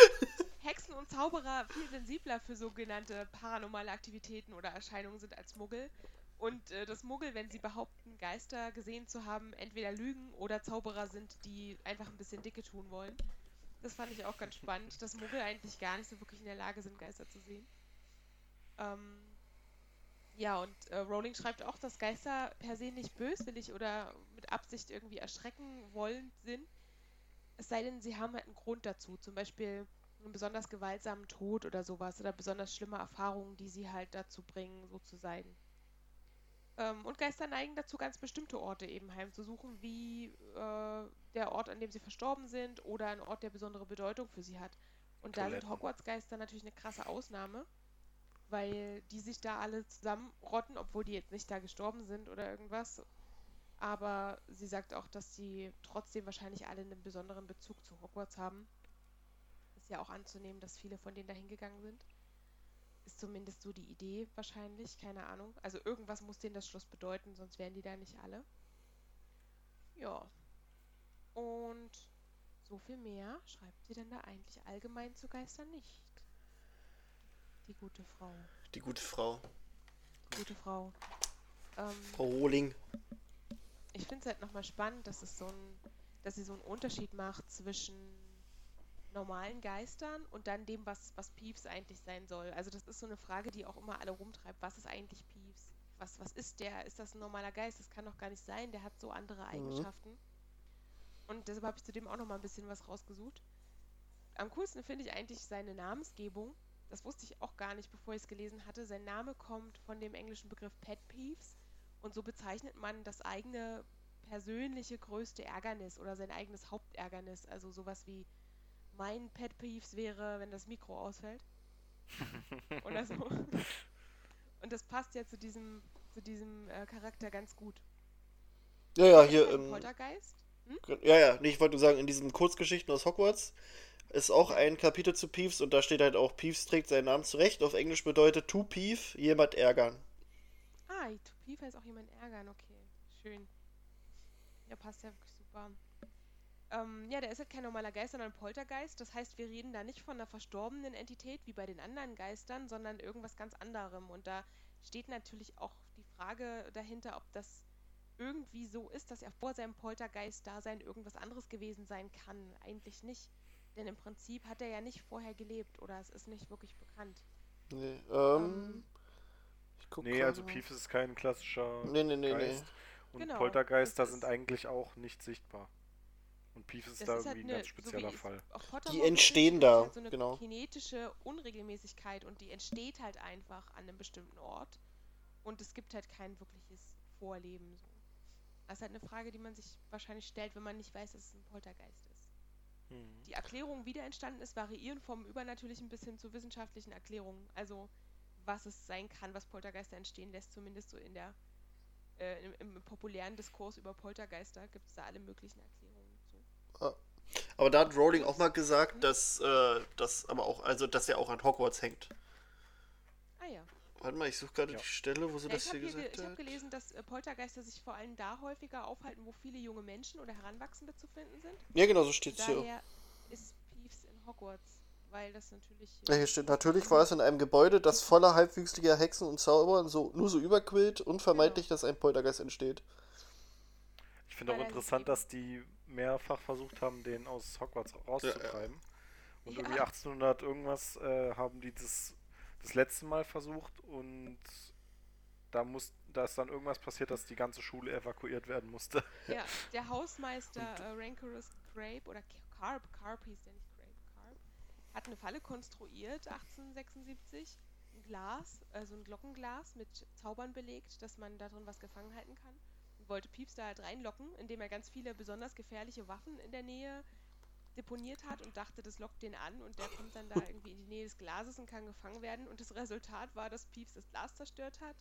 Hexen und Zauberer viel sensibler für sogenannte paranormale Aktivitäten oder Erscheinungen sind als Muggel. Und äh, dass Muggel, wenn sie behaupten, Geister gesehen zu haben, entweder lügen oder Zauberer sind, die einfach ein bisschen Dicke tun wollen. Das fand ich auch ganz spannend, dass Muggel eigentlich gar nicht so wirklich in der Lage sind, Geister zu sehen. Ähm, ja, und äh, Rowling schreibt auch, dass Geister per se nicht böswillig oder mit Absicht irgendwie erschrecken wollend sind. Es sei denn, sie haben halt einen Grund dazu. Zum Beispiel einen besonders gewaltsamen Tod oder sowas oder besonders schlimme Erfahrungen, die sie halt dazu bringen, so zu sein. Ähm, und Geister neigen dazu, ganz bestimmte Orte eben heimzusuchen, wie äh, der Ort, an dem sie verstorben sind oder ein Ort, der besondere Bedeutung für sie hat. Und Toiletten. da sind Hogwarts-Geister natürlich eine krasse Ausnahme, weil die sich da alle zusammenrotten, obwohl die jetzt nicht da gestorben sind oder irgendwas. Aber sie sagt auch, dass sie trotzdem wahrscheinlich alle einen besonderen Bezug zu Hogwarts haben. Ist ja auch anzunehmen, dass viele von denen da hingegangen sind. Ist zumindest so die Idee wahrscheinlich, keine Ahnung. Also irgendwas muss denen das Schloss bedeuten, sonst wären die da nicht alle. Ja. Und so viel mehr schreibt sie denn da eigentlich allgemein zu Geistern nicht. Die gute Frau. Die gute Frau. Die gute Frau. Ähm, Frau Rohling. Ich finde es halt nochmal spannend, dass es so ein, dass sie so einen Unterschied macht zwischen normalen Geistern und dann dem, was, was Peeves eigentlich sein soll. Also das ist so eine Frage, die auch immer alle rumtreibt. Was ist eigentlich Peeves? Was, was ist der? Ist das ein normaler Geist? Das kann doch gar nicht sein. Der hat so andere mhm. Eigenschaften. Mhm. Und deshalb habe ich zu dem auch noch mal ein bisschen was rausgesucht. Am coolsten finde ich eigentlich seine Namensgebung. Das wusste ich auch gar nicht, bevor ich es gelesen hatte. Sein Name kommt von dem englischen Begriff Pet Peeves. Und so bezeichnet man das eigene persönliche größte Ärgernis oder sein eigenes Hauptärgernis. Also sowas wie mein Pet Peeves wäre, wenn das Mikro ausfällt. (laughs) Oder so. Und das passt ja zu diesem, zu diesem äh, Charakter ganz gut. Ja, ja, hier. Ein Ähm, Poltergeist? ja, ja, nee, ich wollte nur sagen, in diesen Kurzgeschichten aus Hogwarts ist auch ein Kapitel zu Peeves und da steht halt auch, Peeves trägt seinen Namen zurecht. Auf Englisch bedeutet to Peeve, jemand ärgern. Ah, to Pief heißt auch jemand ärgern, okay. Schön. Ja, passt ja wirklich super. Ähm, ja, der ist halt kein normaler Geist, sondern ein Poltergeist. Das heißt, wir reden da nicht von einer verstorbenen Entität wie bei den anderen Geistern, sondern irgendwas ganz anderem. Und da steht natürlich auch die Frage dahinter, ob das irgendwie so ist, dass er vor seinem Poltergeist-Dasein irgendwas anderes gewesen sein kann. Eigentlich nicht. Denn im Prinzip hat er ja nicht vorher gelebt oder es ist nicht wirklich bekannt. Nee, ähm. Ähm, ich guck Nee, also. Peeves ist kein klassischer Nee, nee, nee, nee. Geist. Und Genau, Poltergeister sind eigentlich auch nicht sichtbar. Und Peeves ist Das da ist halt irgendwie ein eine, ganz so spezieller es Fall. Die so entstehen ist da, Halt so eine genau. kinetische Unregelmäßigkeit und die entsteht halt einfach an einem bestimmten Ort. Und es gibt halt kein wirkliches Vorleben. So. Das ist halt eine Frage, die man sich wahrscheinlich stellt, wenn man nicht weiß, dass es ein Poltergeist ist. Hm. Die Erklärungen, wie der entstanden ist, variieren vom Übernatürlichen bis hin zu wissenschaftlichen Erklärungen. Also was es sein kann, was Poltergeister entstehen lässt, zumindest so in der äh, im, im populären Diskurs über Poltergeister gibt es da alle möglichen Erklärungen. Aber da hat Rowling auch mal gesagt, dass äh, das aber auch, also dass er auch an Hogwarts hängt. Ah ja. Warte mal, ich suche gerade Ja. die Stelle, wo sie Ja, das ich habe hier ge gesagt ich hab hat. gelesen, dass äh, Poltergeister sich vor allem da häufiger aufhalten, wo viele junge Menschen oder Heranwachsende zu finden sind. Ja, genau, so steht es hier. Daher ist Peeves in Hogwarts, weil das natürlich. Ja, hier steht, natürlich war es in einem Gebäude, das voller halbwüchsiger Hexen und Zauberer so, nur so überquillt, unvermeidlich, dass ein Poltergeist entsteht. Ich finde auch er interessant, dass die mehrfach versucht haben, den aus Hogwarts rauszutreiben. Und Ja. irgendwie 1800 irgendwas äh, haben die das das letzte Mal versucht und da muss da ist dann irgendwas passiert, dass die ganze Schule evakuiert werden musste. Ja, (laughs) der Hausmeister äh, Rancorous Crape oder Carp, Carp hieß der nicht Crape, Carp, hat eine Falle konstruiert, 1876. Ein Glas, also ein Glockenglas mit Zaubern belegt, dass man da drin was gefangen halten kann. Wollte Pieps da halt reinlocken, indem er ganz viele besonders gefährliche Waffen in der Nähe deponiert hat und dachte, das lockt den an und der kommt dann da irgendwie in die Nähe des Glases und kann gefangen werden. Und das Resultat war, dass Pieps das Glas zerstört hat,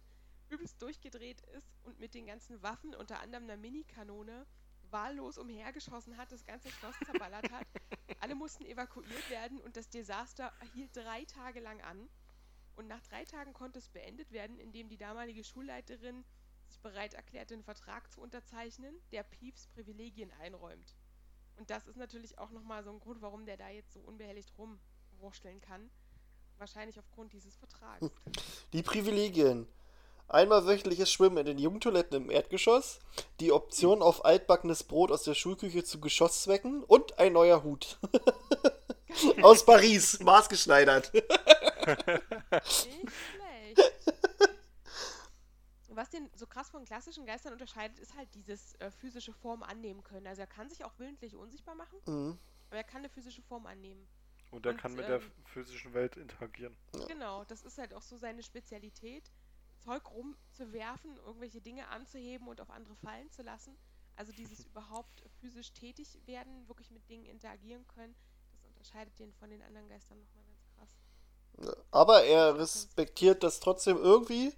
übelst durchgedreht ist und mit den ganzen Waffen, unter anderem einer Minikanone, wahllos umhergeschossen hat, das ganze Schloss zerballert hat. Alle mussten evakuiert werden und das Desaster hielt drei Tage lang an. Und nach drei Tagen konnte es beendet werden, indem die damalige Schulleiterin sich bereit erklärte, einen Vertrag zu unterzeichnen, der Pieps Privilegien einräumt. Und das ist natürlich auch nochmal so ein Grund, warum der da jetzt so unbehelligt rumwurschteln kann. Wahrscheinlich aufgrund dieses Vertrags. Die Privilegien. Einmal wöchentliches Schwimmen in den Jugendtoiletten im Erdgeschoss, die Option auf altbackenes Brot aus der Schulküche zu Geschosszwecken und ein neuer Hut. (laughs) Aus Paris, maßgeschneidert. Schlecht. Was den so krass von klassischen Geistern unterscheidet, ist halt dieses äh, physische Form annehmen können. Also er kann sich auch willentlich unsichtbar machen, Mhm. aber er kann eine physische Form annehmen. Und er Und, kann mit der ähm, physischen Welt interagieren. Genau, das ist halt auch so seine Spezialität, Zeug rumzuwerfen, irgendwelche Dinge anzuheben und auf andere fallen zu lassen. Also dieses (laughs) überhaupt physisch tätig werden, wirklich mit Dingen interagieren können, das unterscheidet den von den anderen Geistern nochmal ganz krass. Aber er respektiert das trotzdem irgendwie,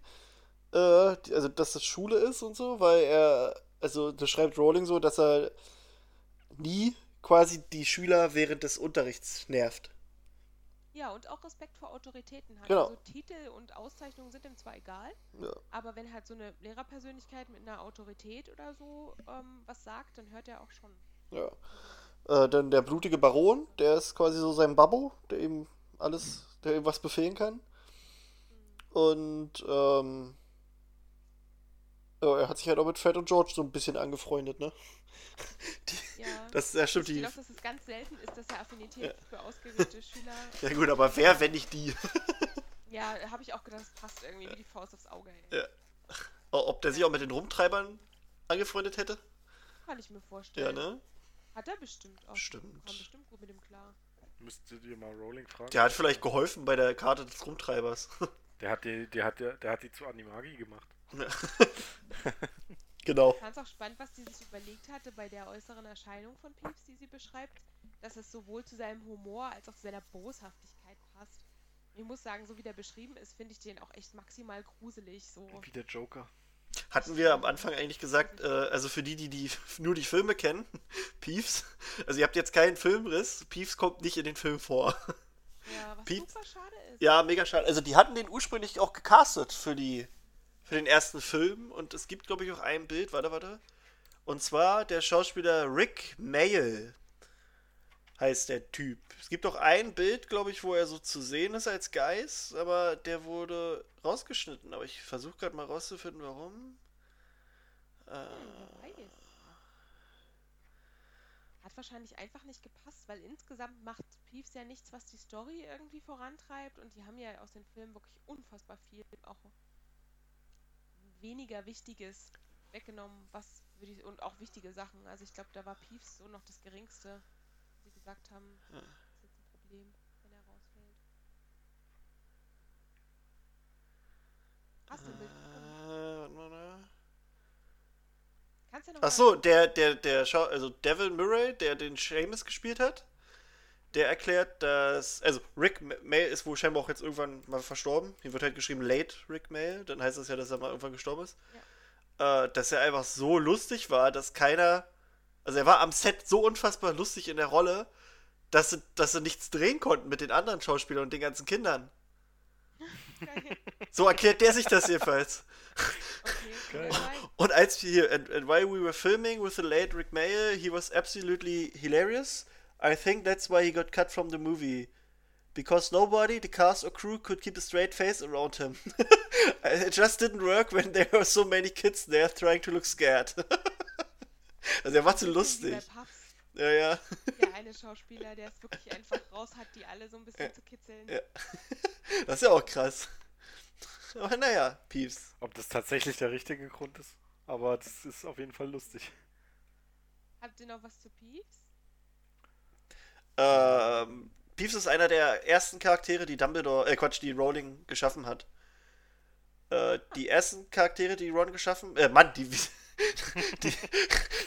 äh, also dass das Schule ist und so, weil er, also das schreibt Rowling so, dass er nie quasi die Schüler während des Unterrichts nervt. Ja, und auch Respekt vor Autoritäten hat. Genau. Also Titel und Auszeichnungen sind ihm zwar egal, Ja. aber wenn halt so eine Lehrerpersönlichkeit mit einer Autorität oder so ähm, was sagt, dann hört er auch schon. Ja. Äh, dann der blutige Baron, der ist quasi so sein Babbo, der ihm alles, der ihm was befehlen kann. Und ähm, ja, er hat sich halt auch mit Fred und George so ein bisschen angefreundet, ne? (laughs) Die, Ja. das, ja, stimmt, ich glaube, dass es ganz selten ist, dass er Affinität für ausgewählte Schüler. (laughs) Ja gut, aber wer, wenn nicht die? (laughs) Ja, habe ich auch gedacht, das passt irgendwie wie die Faust aufs Auge. Ey. Ja. Ob der sich auch mit den Rumtreibern angefreundet hätte? Kann ich mir Ja, vorstellen. ne? Hat er bestimmt auch. Stimmt. Kam bestimmt gut mit dem klar. Müsstet ihr mal Rowling fragen. Der hat vielleicht geholfen bei der Karte des Rumtreibers. Der hat die, der hat, der, der hat die zu Animagi gemacht. (laughs) genau. Ich fand es auch spannend, was sie sich überlegt hatte bei der äußeren Erscheinung von Peeves, die sie beschreibt, dass es sowohl zu seinem Humor als auch zu seiner Boshaftigkeit passt. Ich muss sagen, so wie der beschrieben ist, finde ich den auch echt maximal gruselig. So. Wie der Joker. Hatten wir am Anfang eigentlich gesagt, äh, also für die, die, die (laughs) nur die Filme kennen, (laughs) Peeves, also ihr habt jetzt keinen Filmriss, Peeves kommt nicht in den Film vor. Ja, was Peeves- super schade ist. Ja, mega schade. Also die hatten den ursprünglich auch gecastet für die für den ersten Film und es gibt glaube ich auch ein Bild, warte, warte. Und zwar der Schauspieler Rick Mayall heißt der Typ. Es gibt auch ein Bild, glaube ich, wo er so zu sehen ist als Geist, aber der wurde rausgeschnitten. Aber ich versuche gerade mal rauszufinden, warum. Äh. Hat wahrscheinlich einfach nicht gepasst, weil insgesamt macht Peeves ja nichts, was die Story irgendwie vorantreibt und die haben ja aus den Filmen wirklich unfassbar viel auch weniger Wichtiges weggenommen, was würde ich, und auch wichtige Sachen. Also ich glaube, da war Peeves so noch das Geringste. Sie gesagt haben, Ja. das ist jetzt ein Problem, wenn er rausfällt. Hast du ein Bild? äh, warte mal, ne? Kannst du noch Ach so, der, der, der Schau also Devil Murray, der den Seamus gespielt hat, der erklärt, dass, also Rick Ma- Mail ist wohl scheinbar auch jetzt irgendwann mal verstorben. Hier wird halt geschrieben late Rick Mail, dann heißt das ja, dass er mal irgendwann gestorben ist. Äh, dass er einfach so lustig war, dass keiner, also er war am Set so unfassbar lustig in der Rolle, dass sie, dass sie nichts drehen konnten mit den anderen Schauspielern und den ganzen Kindern. Geil. (laughs) So erklärt der sich das jedenfalls. Okay. Und als wir hier, and, and while we were filming with the late Rick Mayer, he was absolutely hilarious. I think that's why he got cut from the movie. Because nobody, the cast or crew, could keep a straight face around him. (laughs) it just didn't work when there were so many kids there trying to look scared. (laughs) also er war zu lustig. Ja, ja. der eine Schauspieler, der es wirklich einfach raus hat, die alle so ein bisschen Ja. zu kitzeln. Ja. (laughs) Das ist ja auch krass. Aber naja, Peeps. Ob das tatsächlich der richtige Grund ist, aber das ist auf jeden Fall lustig. Habt ihr noch was zu Peeves? Ähm, Peeves ist einer der ersten Charaktere, die Dumbledore, äh Quatsch, die Rowling geschaffen hat. Äh, die ersten Charaktere, die Ron geschaffen, äh, Mann, die, (laughs)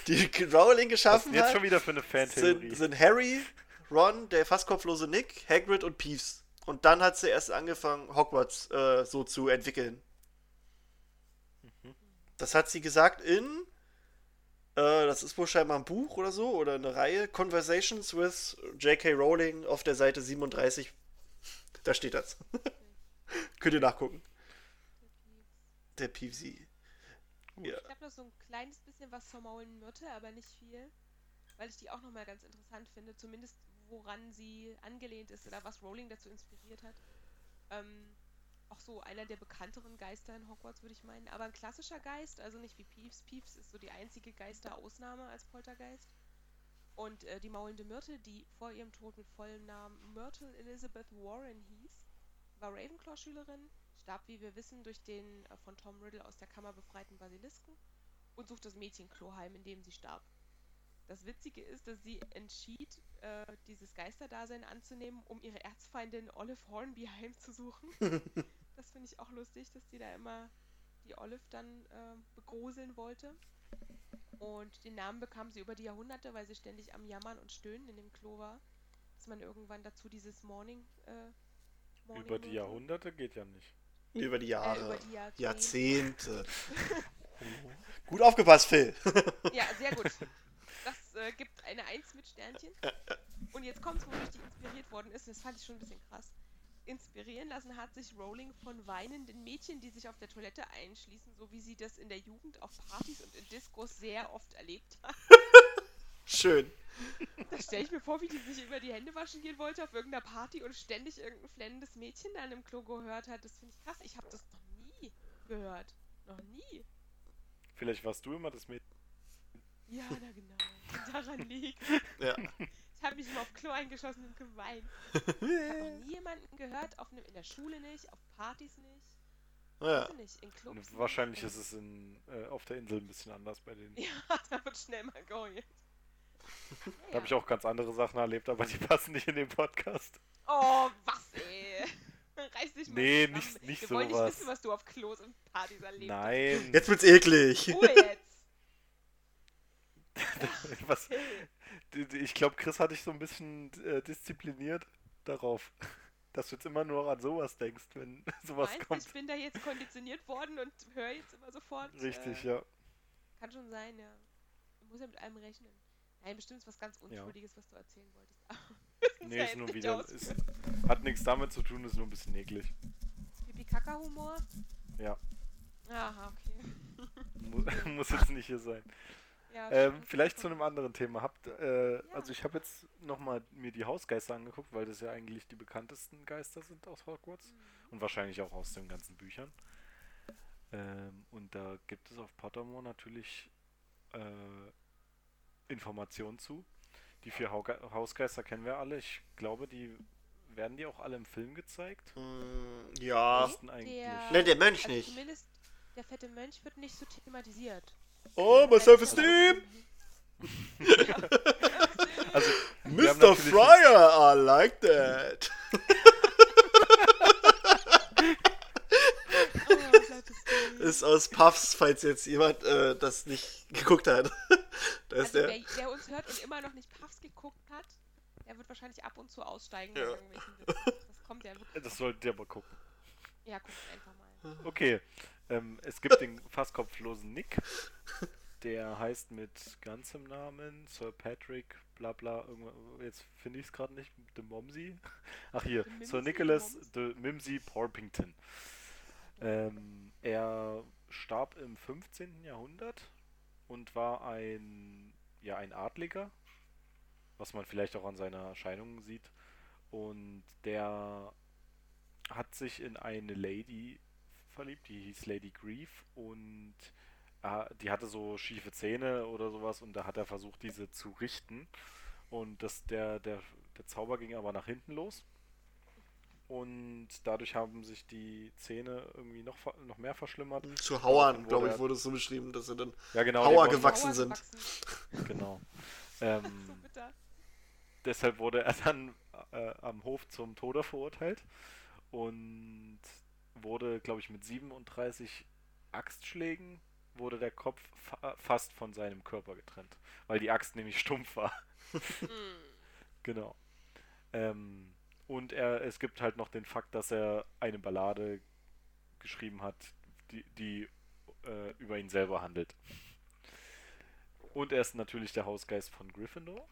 die, die Rowling geschaffen jetzt schon hat, wieder für eine Fantheorie? sind, sind Harry, Ron, der fast kopflose Nick, Hagrid und Peeves. Und dann hat sie erst angefangen, Hogwarts äh, so zu entwickeln. Das hat sie gesagt in, äh, das ist wohl scheinbar ein Buch oder so, oder eine Reihe, Conversations with J.K. Rowling auf der Seite 37. Da steht das. (laughs) Könnt ihr nachgucken. Der. Gut. Ja. Ich habe noch so ein kleines bisschen was zur Maulen Myrte, aber nicht viel. Weil ich die auch nochmal ganz interessant finde, zumindest woran sie angelehnt ist oder was Rowling dazu inspiriert hat. Ähm, auch so einer der bekannteren Geister in Hogwarts, würde ich meinen. Aber ein klassischer Geist, also nicht wie Peeves. Peeves ist so die einzige Geisterausnahme als Poltergeist. Und äh, die maulende Myrte, die vor ihrem Tod mit vollem Namen Myrtle Elizabeth Warren hieß, war Ravenclaw-Schülerin, starb, wie wir wissen, durch den äh, von Tom Riddle aus der Kammer befreiten Basilisken und sucht das Mädchenklo heim, in dem sie starb. Das Witzige ist, dass sie entschied, äh, dieses Geisterdasein anzunehmen, um ihre Erzfeindin Olive Hornby (laughs) heimzusuchen. (laughs) das finde ich auch lustig, dass die da immer die Olive dann äh, begruseln wollte. Und den Namen bekam sie über die Jahrhunderte, weil sie ständig am Jammern und Stöhnen in dem Klo war. Dass man irgendwann dazu dieses Morning. Äh, Morning Über die Jahrhunderte geht ja nicht. Über die Äh, Jahre. über die Jahrzehnte. Jahrzehnte. (laughs) Gut aufgepasst, Phil. (laughs) Ja, sehr gut. Das äh, gibt eine Eins mit Sternchen. Und jetzt kommt's, wodurch die inspiriert worden ist. Das fand ich schon ein bisschen krass. Inspirieren lassen hat sich Rowling von weinenden Mädchen, die sich auf der Toilette einschließen, so wie sie das in der Jugend auf Partys und in Diskos sehr oft erlebt hat. (laughs) Schön. Da stelle ich mir vor, wie die sich über die Hände waschen gehen wollte auf irgendeiner Party und ständig irgendein flennendes Mädchen da im Klo gehört hat. Das finde ich krass. Ich habe das noch nie gehört. Noch nie. Vielleicht warst du immer das Mädchen. Ja, na genau. Daran liegt. Ja. (laughs) Ich habe mich immer auf Klo eingeschossen und geweint. Ich habe noch nie jemanden gehört, auf einem, in der Schule nicht, auf Partys nicht. ja. Ich nicht, in Clubs nicht. Wahrscheinlich ist es in, äh, auf der Insel ein bisschen anders bei denen. (laughs) Ja, da wird schnell mal geheult. Da habe ich auch ganz andere Sachen erlebt, aber die passen nicht in den Podcast. Oh, was, ey. (laughs) Reiß dich mal Nee, zusammen. nicht- nicht Wir wollen nicht sowas. wissen, was du auf Klos und Partys erlebt Nein. Jetzt wird's eklig. Ruhe jetzt. (laughs) Was, ich glaube, Chris hat dich so ein bisschen äh, diszipliniert darauf. (laughs) dass du jetzt immer nur an sowas denkst, wenn (laughs) sowas Meinst, kommt. ich bin da jetzt konditioniert worden und höre jetzt immer sofort. Richtig, äh, ja. Kann schon sein, ja. Man muss ja mit allem rechnen. Nein, bestimmt ist was ganz Unschuldiges, was du erzählen wolltest. (laughs) Nee, ja ist nur wieder. Ist, hat nichts damit zu tun, ist nur ein bisschen eklig. Pipi-Kaka-Humor? Ja. Aha, okay. Mu muss jetzt nicht hier sein. Ja, Ähm, vielleicht zu (laughs) einem anderen Thema. Habt, äh, Also ich habe jetzt nochmal mir die Hausgeister angeguckt, weil das ja eigentlich die bekanntesten Geister sind aus Hogwarts. Und wahrscheinlich auch aus den ganzen Büchern. Ähm, und da gibt es auf Pottermore natürlich äh, Informationen zu. Die vier Hausgeister kennen wir alle. Ich glaube, die werden die auch alle im Film gezeigt. Mm, ja. Der- Ne, der Mönch Also nicht. zumindest der fette Mönch wird nicht so thematisiert. Oh, my self-esteem! (laughs) Also, Mr. Fryer, I like that. Oh. (laughs) Ist aus Puffs, falls jetzt jemand äh, das nicht geguckt hat. (laughs) da ist Also der. wer, wer uns hört und immer noch nicht Puffs geguckt hat, der wird wahrscheinlich ab und zu aussteigen Ja. Das kommt ja wirklich. Das solltet ihr aber gucken. Ja, guckt einfach mal. Okay. Ähm, es gibt den fast kopflosen Nick. Der heißt mit ganzem Namen Sir Patrick, bla bla, jetzt finde ich es gerade nicht, de Momsey. Ach hier, De Sir Nicholas de Mimsy Porpington. Ähm, er starb im 15. Jahrhundert und war ein, ja, ein Adliger, was man vielleicht auch an seiner Erscheinung sieht. Und der hat sich in eine Lady verliebt, die hieß Lady Grief und äh, die hatte so schiefe Zähne oder sowas und da hat er versucht, diese zu richten. Und das, der, der, der Zauber ging aber nach hinten los. Und dadurch haben sich die Zähne irgendwie noch, noch mehr verschlimmert. Zu Hauern, glaube ich, wurde es so beschrieben, dass er dann. Ja, genau. Hauer gewachsen sind. gewachsen. (laughs) (laughs) Genau. (laughs) So Ähm, bitter. deshalb wurde er dann äh, am Hof zum Tode verurteilt und wurde, glaube ich, mit 37 Axtschlägen wurde der Kopf fa fast von seinem Körper getrennt, weil die Axt nämlich stumpf war. Hm. (laughs) Genau. Ähm, und er, es gibt halt noch den Fakt, dass er eine Ballade geschrieben hat, die, die äh, über ihn selber handelt. Und er ist natürlich der Hausgeist von Gryffindor.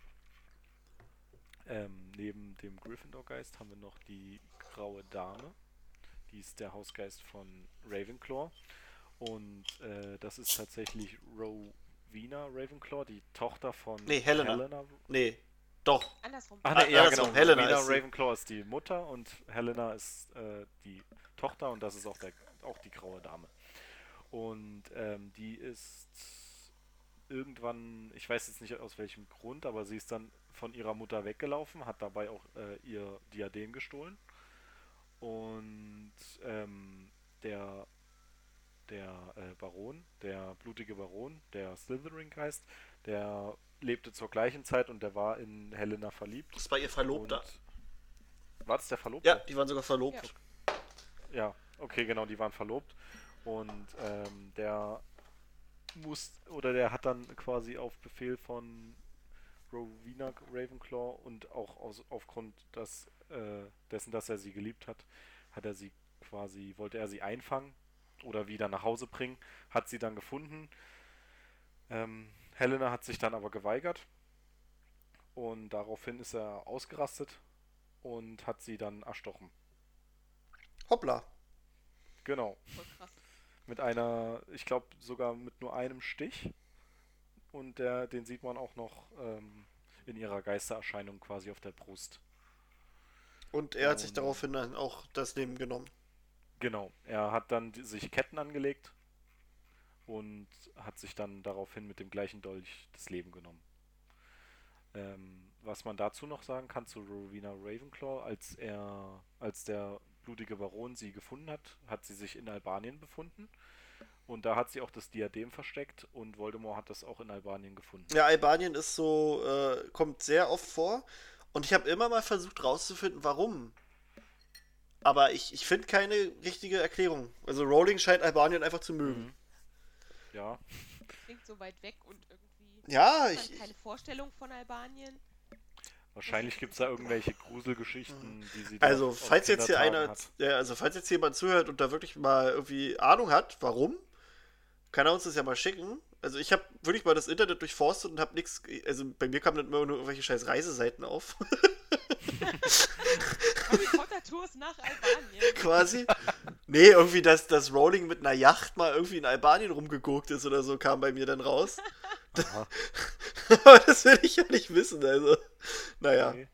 Ähm, neben dem Gryffindor-Geist haben wir noch die graue Dame. Die ist der Hausgeist von Ravenclaw. Und äh, das ist tatsächlich Rowena Ravenclaw, die Tochter von Nee, Helena. Nee, doch. Andersrum. Ach Ah, ne, ja andersrum. genau. Helena Rowena ist Ravenclaw ist die Mutter und Helena ist äh, die Tochter und das ist auch, der, auch die graue Dame. Und ähm, die ist irgendwann, ich weiß jetzt nicht aus welchem Grund, aber sie ist dann von ihrer Mutter weggelaufen, hat dabei auch äh, ihr Diadem gestohlen. Und ähm, der, der äh, Baron, der blutige Baron, der Slytherin-Geist, der lebte zur gleichen Zeit und der war in Helena verliebt. Das war ihr Verlobter. Und war das der Verlobte? Ja, die waren sogar verlobt. Ja, okay, genau, die waren verlobt. Und ähm, der muss, oder der hat dann quasi auf Befehl von Rowena Ravenclaw und auch aus, aufgrund des, äh, dessen, dass er sie geliebt hat, hat er sie quasi, wollte er sie einfangen oder wieder nach Hause bringen, hat sie dann gefunden. Ähm, Helena hat sich dann aber geweigert und daraufhin ist er ausgerastet und hat sie dann erstochen. Hoppla. Genau. Voll krass. Mit einer, ich glaube sogar mit nur einem Stich. Und der, den sieht man auch noch ähm, in ihrer Geistererscheinung quasi auf der Brust. Und er hat sich Und- daraufhin dann auch das Leben genommen. Genau. Er hat dann sich Ketten angelegt und hat sich dann daraufhin mit dem gleichen Dolch das Leben genommen. Ähm, was man dazu noch sagen kann zu Rowena Ravenclaw, als er, als der blutige Baron sie gefunden hat, hat sie sich in Albanien befunden. Und da hat sie auch das Diadem versteckt und Voldemort hat das auch in Albanien gefunden. Ja, Albanien ist so, äh, kommt sehr oft vor. Und ich habe immer mal versucht rauszufinden, warum. Aber ich, ich finde keine richtige Erklärung. Also Rowling scheint Albanien einfach zu mögen. Mhm. Ja, Klingt so weit weg und irgendwie Ja, hat ich, keine Vorstellung von Albanien. Wahrscheinlich gibt es da irgendwelche Gruselgeschichten, die sie da Also, falls jetzt hier einer, ja, also falls jetzt jemand zuhört und da wirklich mal irgendwie Ahnung hat, warum, kann er uns das ja mal schicken. Also ich habe wirklich mal das Internet durchforstet und habe nichts, also bei mir kamen dann immer nur irgendwelche scheiß Reiseseiten auf, (laughs) Harry Potter Tours nach Albanien. quasi. Nee, irgendwie, dass das Rowling mit einer Yacht mal irgendwie in Albanien rumgeguckt ist oder so, kam bei mir dann raus. (laughs) Aber das will ich ja nicht wissen, also. Naja. okay.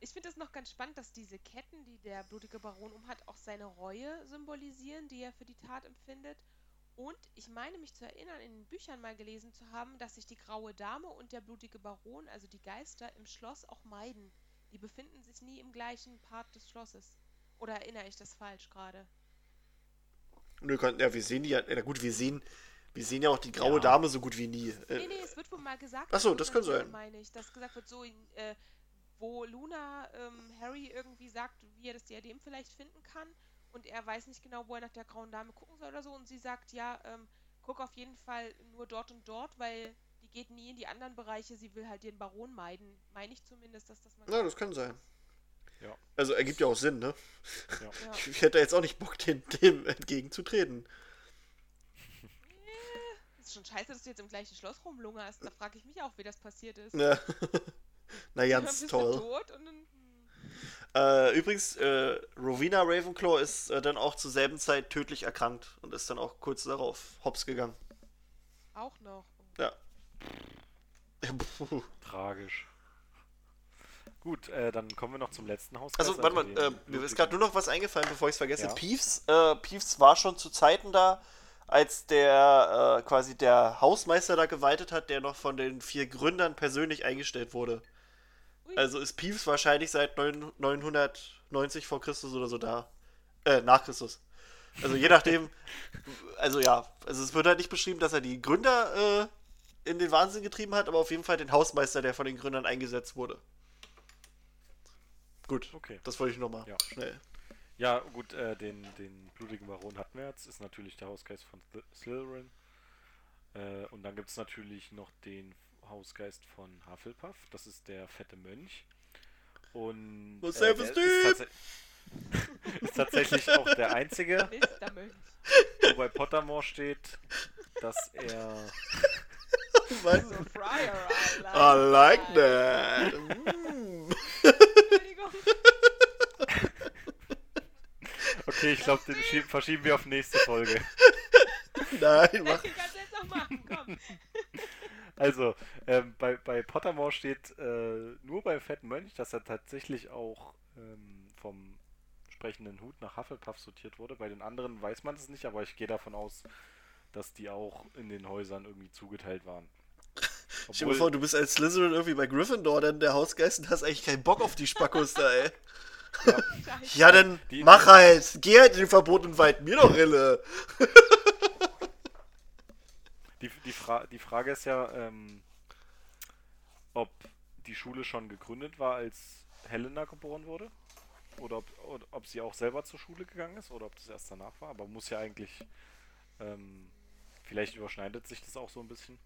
Ich finde es noch ganz spannend, dass diese Ketten, die der blutige Baron umhat, auch seine Reue symbolisieren, die er für die Tat empfindet. Und ich meine mich zu erinnern, in den Büchern mal gelesen zu haben, dass sich die graue Dame und der blutige Baron, also die Geister, im Schloss auch meiden. Die befinden sich nie im gleichen Part des Schlosses. Oder erinnere ich das falsch gerade? Nö, ja, wir sehen die ja, na gut, wir sehen, wir sehen ja auch die graue Ja. Dame so gut wie nie. Nee, Äh, nee, es wird wohl mal gesagt. Ach so, in das kann sein. Meine ich, dass gesagt wird, so, äh, wo Luna ähm, Harry irgendwie sagt, wie er das Diadem vielleicht finden kann und er weiß nicht genau, wo er nach der grauen Dame gucken soll oder so und sie sagt, ja, ähm, guck auf jeden Fall nur dort und dort, weil die geht nie in die anderen Bereiche, sie will halt den Baron meiden. Meine ich zumindest, dass das mal na, das kann sein. Ja. Also ergibt ja auch Sinn, ne? Ja. Ja. Ich, (laughs) ich hätte jetzt auch nicht Bock, dem, dem entgegenzutreten. ist schon scheiße, dass du jetzt im gleichen Schloss rumlungerst. Da frage ich mich auch, wie das passiert ist. Ja. (laughs) Na, ganz toll. Du tot und dann. Äh, übrigens, äh, Rowena Ravenclaw ist äh, dann auch zur selben Zeit tödlich erkrankt und ist dann auch kurz darauf hops gegangen. auch noch. Ja. (laughs) Tragisch. Gut, äh, dann kommen wir noch zum letzten Haus. Also, warte mal, äh, mir ist gerade nur noch was eingefallen, bevor ich es vergesse. Ja. Peeves, äh, Peeves war schon zu Zeiten da, als der äh, quasi der Hausmeister da geweitet hat, der noch von den vier Gründern persönlich eingestellt wurde. Also ist Peeves wahrscheinlich seit 9 990 vor Christus oder so da. Äh, nach Christus. Also je nachdem, (laughs) also ja, also es wird halt nicht beschrieben, dass er die Gründer äh, in den Wahnsinn getrieben hat, aber auf jeden Fall den Hausmeister, der von den Gründern eingesetzt wurde. Gut, Okay. das wollte ich nochmal Ja. schnell. Ja, gut, äh, den, den blutigen Baron hatten wir jetzt. Ist natürlich der Hausgeist von Sly- Slytherin. Äh, und dann gibt es natürlich noch den Hausgeist von Hufflepuff. Das ist der fette Mönch. Und Was äh, ist, Typ! tatsä- (laughs) ist tatsächlich auch der einzige, (laughs) wo bei Pottermore steht, dass er (laughs) Was? I like, I like that. Mm. Entschuldigung. Okay, ich glaube, den schieb, verschieben wir auf nächste Folge. Nein, mach. du kannst jetzt noch machen, komm. Also, ähm, bei, bei Pottermore steht äh, nur beim fetten Mönch, dass er tatsächlich auch ähm, vom sprechenden Hut nach Hufflepuff sortiert wurde. Bei den anderen weiß man es nicht, aber ich gehe davon aus, dass die auch in den Häusern irgendwie zugeteilt waren. (laughs) Stell dir vor, du bist als Slytherin irgendwie bei Gryffindor, dann der Hausgeist und hast eigentlich keinen Bock auf die Spackos da, ey. Scheiße. (laughs) Ja, dann Die- mach halt. Geh halt in den verbotenen Wald. Mir doch Rille. (laughs) Die, die, Fra die Frage ist ja, ähm, ob die Schule schon gegründet war, als Helena geboren wurde. Oder ob, oder ob sie auch selber zur Schule gegangen ist oder ob das erst danach war. Aber muss ja eigentlich. Ähm, vielleicht überschneidet sich das auch so ein bisschen.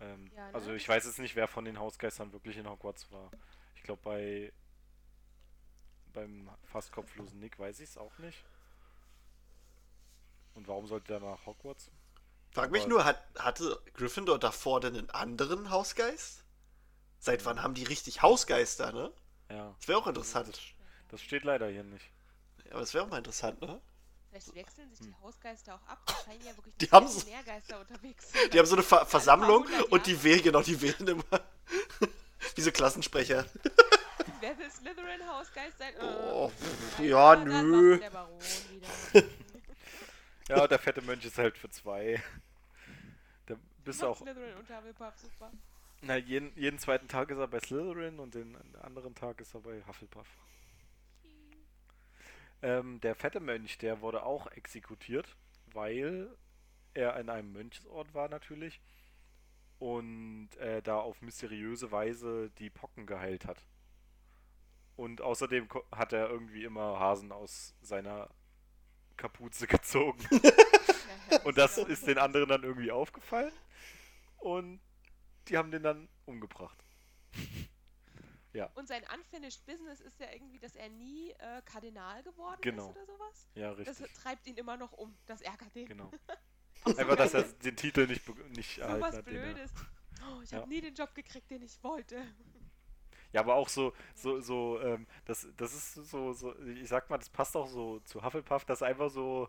Ähm, Ja, ne? Also ich weiß jetzt nicht, wer von den Hausgeistern wirklich in Hogwarts war. Ich glaube bei beim fast kopflosen Nick weiß ich es auch nicht. Und warum sollte er nach Hogwarts? Frag mich nur, hat, hatte Gryffindor davor denn einen anderen Hausgeist? Seit wann haben die richtig Hausgeister, ne? Ja. Das wäre auch interessant. Das, das steht leider hier nicht. Aber das wäre auch mal interessant, ne? Vielleicht wechseln sich die Hausgeister auch ab. Da scheinen ja wirklich (laughs) Die haben so- viele Nährgeister unterwegs zu (laughs) Die haben so eine Ver Versammlung und die wählen, genau, die wählen immer. (laughs) Wie so Klassensprecher. Wer will Slytherin-Hausgeist sein? Oh, Äh, ja, nö. Der Baron wieder. Ja, der fette Mönch ist halt für zwei. Bist auch. Slytherin und Hufflepuff, super. Na, jeden, jeden zweiten Tag ist er bei Slytherin und den anderen Tag ist er bei Hufflepuff. Ähm, der fette Mönch, der wurde auch exekutiert, weil er in einem Mönchsort war natürlich und äh, da auf mysteriöse Weise die Pocken geheilt hat. Und außerdem ko- hat er irgendwie immer Hasen aus seiner Kapuze (laughs) gezogen. (laughs) Und das ist den anderen dann irgendwie aufgefallen. Und die haben den dann umgebracht. (laughs) Ja. Und sein Unfinished Business ist ja irgendwie, dass er nie äh, Kardinal geworden Genau. ist oder sowas. Ja, Das richtig. treibt ihn immer noch um. Das ärgert ihn. Genau. So (laughs) Einfach, dass er den Titel nicht, nicht erhalten sowas hat. den er- Blödes. Oh, ich Ja. habe nie den Job gekriegt, den ich wollte. Ja, aber auch so, so, so, ähm, das, das ist so, so, ich sag mal, das passt auch so zu Hufflepuff, dass einfach so,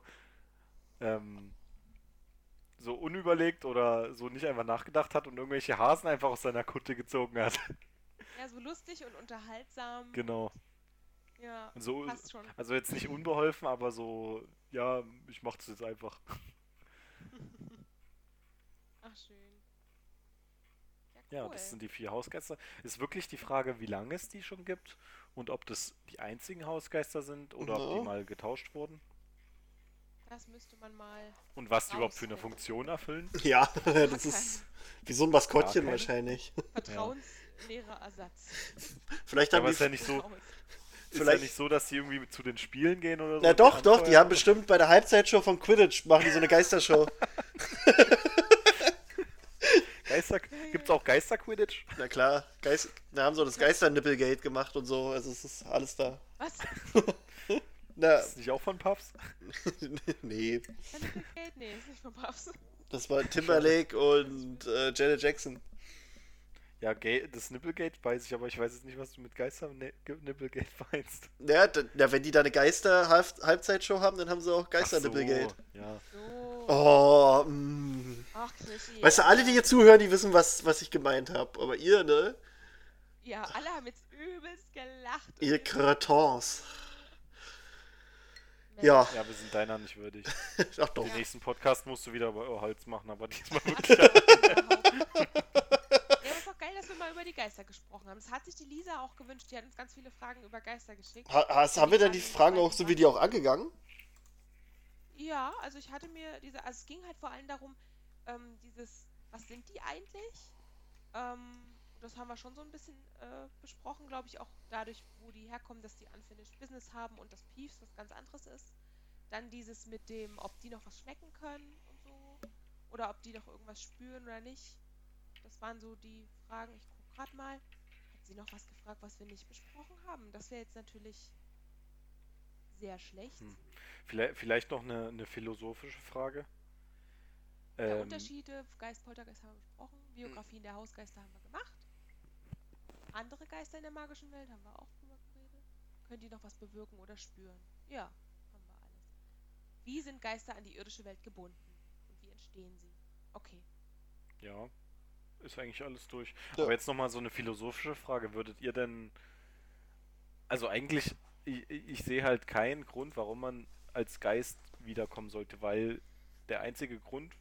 ähm, so unüberlegt oder so nicht einfach nachgedacht hat und irgendwelche Hasen einfach aus seiner Kutte gezogen hat. Ja, so lustig und unterhaltsam. genau. Ja, Und so, passt schon. also jetzt nicht unbeholfen, aber so, ja, ich mach das jetzt einfach. (laughs) Ach, schön. Ja, cool. Ja, das sind die vier Hausgeister. Ist wirklich die Frage, wie lange es die schon gibt und ob das die einzigen Hausgeister sind oder ob Ja. die mal getauscht wurden Das müsste man mal. und was die überhaupt für eine. Funktion erfüllen. (laughs) Ja, (laughs) das ist wie so ein Maskottchen keine. wahrscheinlich. (laughs) Vertrauensleerer Ersatz. Vielleicht Ja, haben aber die. ist ja nicht so, Vertrauens- ist ja Vielleicht- nicht so, dass die irgendwie zu den Spielen gehen oder so. Na und doch, doch, die haben bestimmt bei der Halbzeitshow von Quidditch machen die so eine Geistershow. Geister, gibt's auch Geister-Quidditch? Na klar, Geist, da haben so das Geister-Nippelgate gemacht und so, also es ist alles da. Was? Na, Ist das nicht auch von Puffs? (laughs) nee, Geld? Nee, ist nicht von Puffs. das war Timberlake und äh, Janet Jackson. Ja, das Nipplegate weiß ich, aber ich weiß jetzt nicht, was du mit Geister-Nipplegate (laughs) meinst. Ja, na, wenn die da eine Geister-Halbzeitshow haben, dann haben sie auch Ach Geister-Nippelgate. so, ja. So. Oh, mm. Ach, Krischi. Weißt du, alle, die hier zuhören, die wissen, was, was ich gemeint habe. Aber ihr, ne? Ja, alle haben jetzt übelst gelacht. Ihr Kretons. Ja, Ja, wir sind deiner nicht würdig. (laughs) ach doch. Den nächsten Podcast musst du wieder über Holz machen, aber diesmal wirklich. (laughs) Ja, aber ist doch geil, dass wir mal über die Geister gesprochen haben. Das hat sich die Lisa auch gewünscht. Die hat uns ganz viele Fragen über Geister geschickt. Ha, hast, haben wir denn die Fragen auch so wie die auch angegangen? Ja, also ich hatte mir diese, also es ging halt vor allem darum, ähm, dieses, was sind die eigentlich? Ähm, das haben wir schon so ein bisschen äh, besprochen, glaube ich, auch dadurch, wo die herkommen, dass die Unfinished Business haben und das Peeves was ganz anderes ist. Dann dieses mit dem, ob die noch was schmecken können und so. Oder ob die noch irgendwas spüren oder nicht. Das waren so die Fragen. Ich gucke gerade mal. Hat sie noch was gefragt, was wir nicht besprochen haben? Das wäre jetzt natürlich sehr schlecht. Hm. Vielleicht, vielleicht noch eine, eine philosophische Frage. Ja, Ähm, Unterschiede, Geist, Poltergeist haben wir besprochen, Biografien der Hausgeister haben wir. Andere Geister in der magischen Welt haben wir auch drüber geredet. Können die noch was bewirken oder spüren? Ja, haben wir alles. Wie sind Geister an die irdische Welt gebunden? Und wie entstehen sie? Okay. Ja, ist eigentlich alles durch. Ja. Aber jetzt nochmal so eine philosophische Frage. Würdet ihr denn. Also eigentlich, ich, ich sehe halt keinen Grund, warum man als Geist wiederkommen sollte, weil der einzige Grund,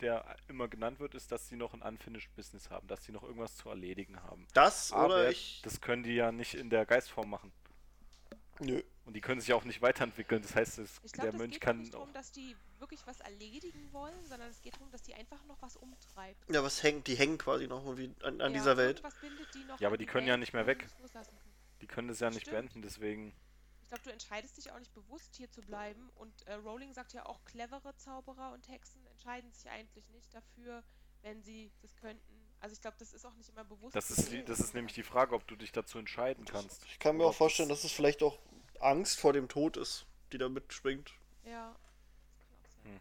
der immer genannt wird, ist, dass sie noch ein Unfinished Business haben, dass sie noch irgendwas zu erledigen haben. Das Aber oder ich. das können die ja nicht in der Geistform machen. Nö. Und die können sich auch nicht weiterentwickeln. Das heißt, es, Ich der glaube, es Mönch geht auch kann nicht darum, dass die wirklich was erledigen wollen, sondern es geht darum, dass die einfach noch was umtreibt. Ja, was hängt? Die hängen quasi noch irgendwie an, an Ja, dieser Welt. die noch Ja, aber an die können ja Welt, nicht mehr weg. es. Die können das ja nicht Stimmt. beenden, deswegen. Ich glaube, du entscheidest dich auch nicht bewusst, hier zu bleiben. Und äh, Rowling sagt ja auch, clevere Zauberer und Hexen entscheiden sich eigentlich nicht dafür, wenn sie das könnten. Also ich glaube, das ist auch nicht immer bewusst. Das ist, die, das ist nämlich die Frage, ob du dich dazu entscheiden kannst. Ich kann mir auch vorstellen, das- dass es vielleicht auch Angst vor dem Tod ist, die da mitschwingt. Ja, das kann auch sein. Hm.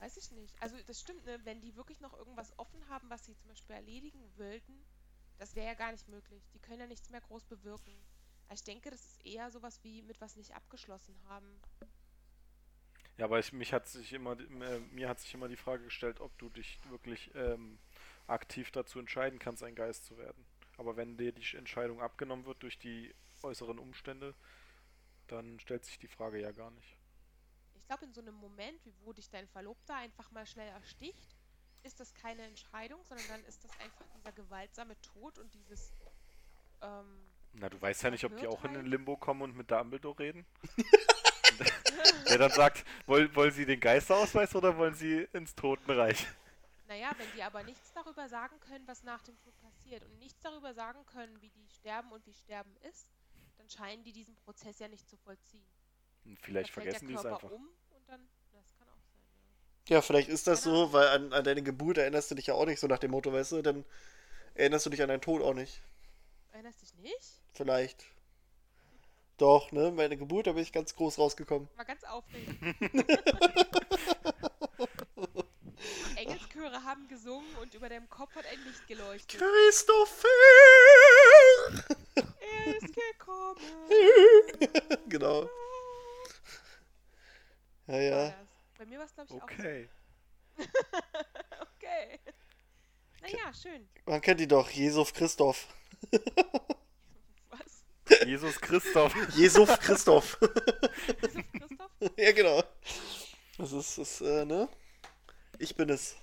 Weiß ich nicht. Also das stimmt, ne? wenn die wirklich noch irgendwas offen haben, was sie zum Beispiel erledigen wollten, das wäre ja gar nicht möglich. Die können ja nichts mehr groß bewirken. Also ich denke, das ist eher sowas wie mit was nicht abgeschlossen haben. Ja, aber ich, mich hat sich immer, äh, mir hat sich immer die Frage gestellt, ob du dich wirklich ähm, aktiv dazu entscheiden kannst, ein Geist zu werden. Aber wenn dir die Entscheidung abgenommen wird durch die äußeren Umstände, dann stellt sich die Frage ja gar nicht. Ich glaube, in so einem Moment, wo dich dein Verlobter einfach mal schnell ersticht, ist das keine Entscheidung, sondern dann ist das einfach dieser gewaltsame Tod und dieses. Ähm, Na, du weißt ja nicht, ob die auch in den Limbo kommen und mit Dumbledore reden. (laughs) (laughs) Der dann sagt, wollen, wollen sie den Geisterausweis oder wollen sie ins Totenreich? naja, wenn die aber nichts darüber sagen können, was nach dem Tod passiert und nichts darüber sagen können, wie die sterben und wie Sterben ist, dann scheinen die diesen Prozess ja nicht zu vollziehen. Und vielleicht da fällt vergessen die es einfach. um und dann. Das kann auch sein, ja. Ja, vielleicht ist das so, weil an, an deine Geburt erinnerst du dich ja auch nicht so nach dem Motto, weißt du, dann erinnerst du dich an deinen Tod auch nicht. Erinnerst dich nicht? Vielleicht. Doch, ne? Meine Geburt, da bin ich ganz groß rausgekommen. War ganz aufregend. (laughs) Engelschöre haben gesungen und über deinem Kopf hat ein Licht geleuchtet. Christopher! Er ist gekommen. (laughs) genau. Ja, ja. Bei mir war es, glaube ich, Okay. auch. (laughs) Okay. Naja, schön. Man kennt ihn doch, Jesuf Christoph. Jesus Christoph. Jesuf Christoph. (laughs) Ist es Christoph? ja, genau. Das ist, das, äh, ne? Ich bin es.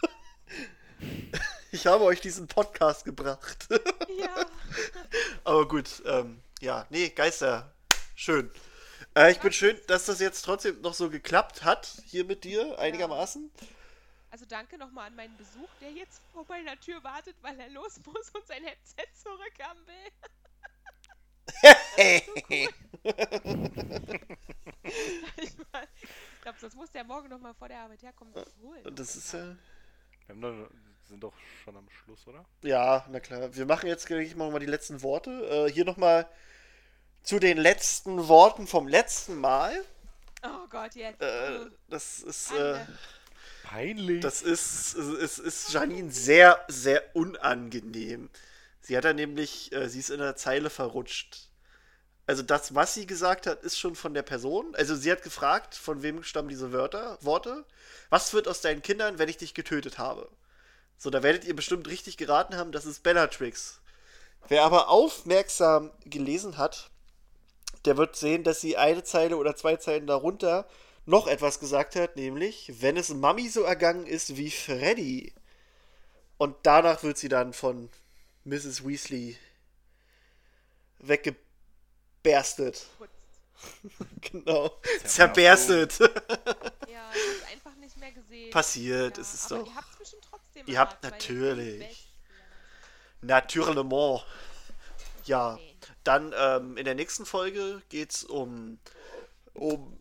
(laughs) Ich habe euch diesen Podcast gebracht. Ja. (laughs) Aber gut, ähm, ja, nee, Geister, schön. Äh, ich bin schön, dass das jetzt trotzdem noch so geklappt hat, hier mit dir, einigermaßen. Also danke nochmal an meinen Besuch, der jetzt vor meiner Tür wartet, weil er los muss und sein Headset zurückhaben will. Ich mein, ich glaube, sonst muss der morgen nochmal vor der Arbeit herkommen und das holen. Das ist ja, Wir haben doch, sind doch schon am Schluss, oder? ja, na klar. Wir machen jetzt, denke ich mal, die letzten Worte. Äh, hier nochmal zu den letzten Worten vom letzten Mal. Oh Gott, jetzt. Äh, das ist, äh. Peinlich. Das ist, es ist Janine sehr, sehr unangenehm. Sie hat da nämlich, äh, sie ist in der Zeile verrutscht. Also das, was sie gesagt hat, ist schon von der Person. Also sie hat gefragt, von wem stammen diese Wörter, Worte. Was wird aus deinen Kindern, wenn ich dich getötet habe? So, da werdet ihr bestimmt richtig geraten haben, das ist Bellatrix. Wer aber aufmerksam gelesen hat, der wird sehen, dass sie eine Zeile oder zwei Zeilen darunter noch etwas gesagt hat, nämlich, wenn es Mami so ergangen ist wie Freddy. Und danach wird sie dann von Mrs. Weasley weggeberstet. (laughs) Genau. Zerberstet. Ja, (laughs) ich hab's einfach nicht mehr gesehen. Passiert, ja, es ist aber doch. Ihr habt's bestimmt trotzdem Ihr habt natürlich. Naturellement. Ja. Okay. Dann ähm, in der nächsten Folge geht's um. um.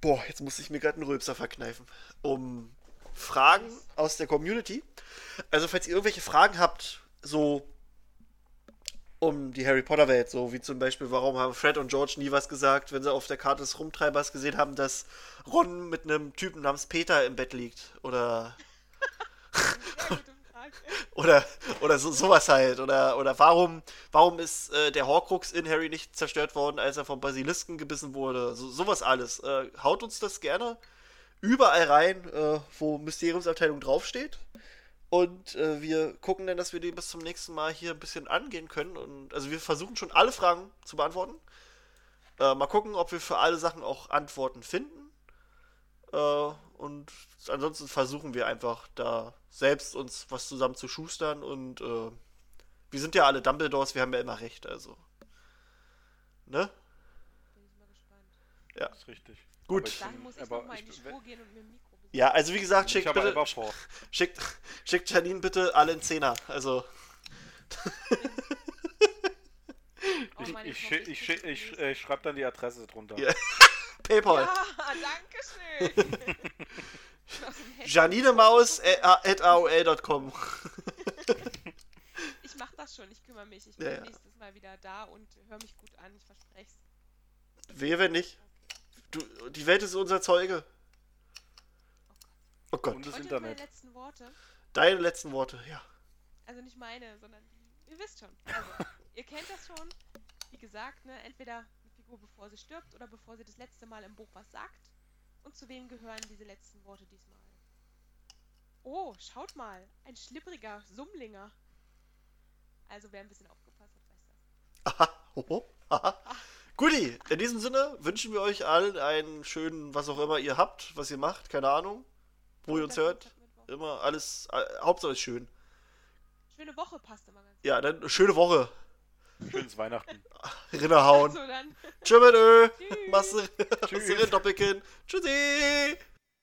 Boah, jetzt muss ich mir gerade einen Rülpser verkneifen. Um Fragen aus der Community. Also, falls ihr irgendwelche Fragen habt, so um die Harry Potter Welt, so wie zum Beispiel, warum haben Fred und George nie was gesagt, wenn sie auf der Karte des Rumtreibers gesehen haben, dass Ron mit einem Typen namens Peter im Bett liegt. Oder (laughs) oder, oder so, sowas halt. Oder, oder warum, warum ist äh, der Horcrux in Harry nicht zerstört worden, als er vom Basilisken gebissen wurde? So, sowas alles. Äh, haut uns das gerne überall rein, äh, wo Mysteriumsabteilung draufsteht. Und äh, wir gucken dann, dass wir die bis zum nächsten Mal hier ein bisschen angehen können. Und also wir versuchen schon alle Fragen zu beantworten. Äh, mal gucken, ob wir für alle Sachen auch Antworten finden. Äh, und ansonsten versuchen wir einfach da selbst uns was zusammen zu schustern und äh, wir sind ja alle Dumbledores, wir haben ja immer recht, also. Ne? Bin ich mal gespannt. Ja. Das ist richtig. Gut. Aber ich Dahin bin- muss ich aber nochmal in die ich- Spur Ja, also wie gesagt, schickt bitte, schickt, schickt Janine bitte alle in Zehner, also. (laughs) Oh Ich, ich, ich, krieg schi- ich, ich schreibe dann die Adresse drunter. Ja. (laughs) Paypal. Ja, danke schön. (laughs) JanineMaus.aol.com. Ich mach das schon, ich kümmere mich. Ich Ja, bin ja. nächstes Mal wieder da und höre mich gut an, ich verspreche es. Wehe, wenn nicht. Du, die Welt ist unser Zeuge. Oh Gott. Und das Wollt ihr meine Internet. letzten Worte? Deine letzten Worte, ja. Also nicht meine, sondern die. Ihr wisst schon. Also, (laughs) ihr kennt das schon. Wie gesagt, ne, entweder eine Figur, bevor sie stirbt oder bevor sie das letzte Mal im Buch was sagt. Und zu wem gehören diese letzten Worte diesmal? Oh, schaut mal. Ein schlippriger Summlinger. Also wer ein bisschen aufgepasst hat, weiß das. Aha, (laughs) hoho, aha. Guti, in diesem Sinne wünschen wir euch allen einen schönen, was auch immer ihr habt, was ihr macht, keine Ahnung, wo ihr uns hört. Immer alles, äh, Hauptsache ist schön. Schöne Woche passt immer ganz Ja, dann schöne Woche. Schönes Weihnachten. (laughs) Rinnerhauen. So, dann. Tschö mit Ö. Tschüss. Doppelkinn. Tschüssi.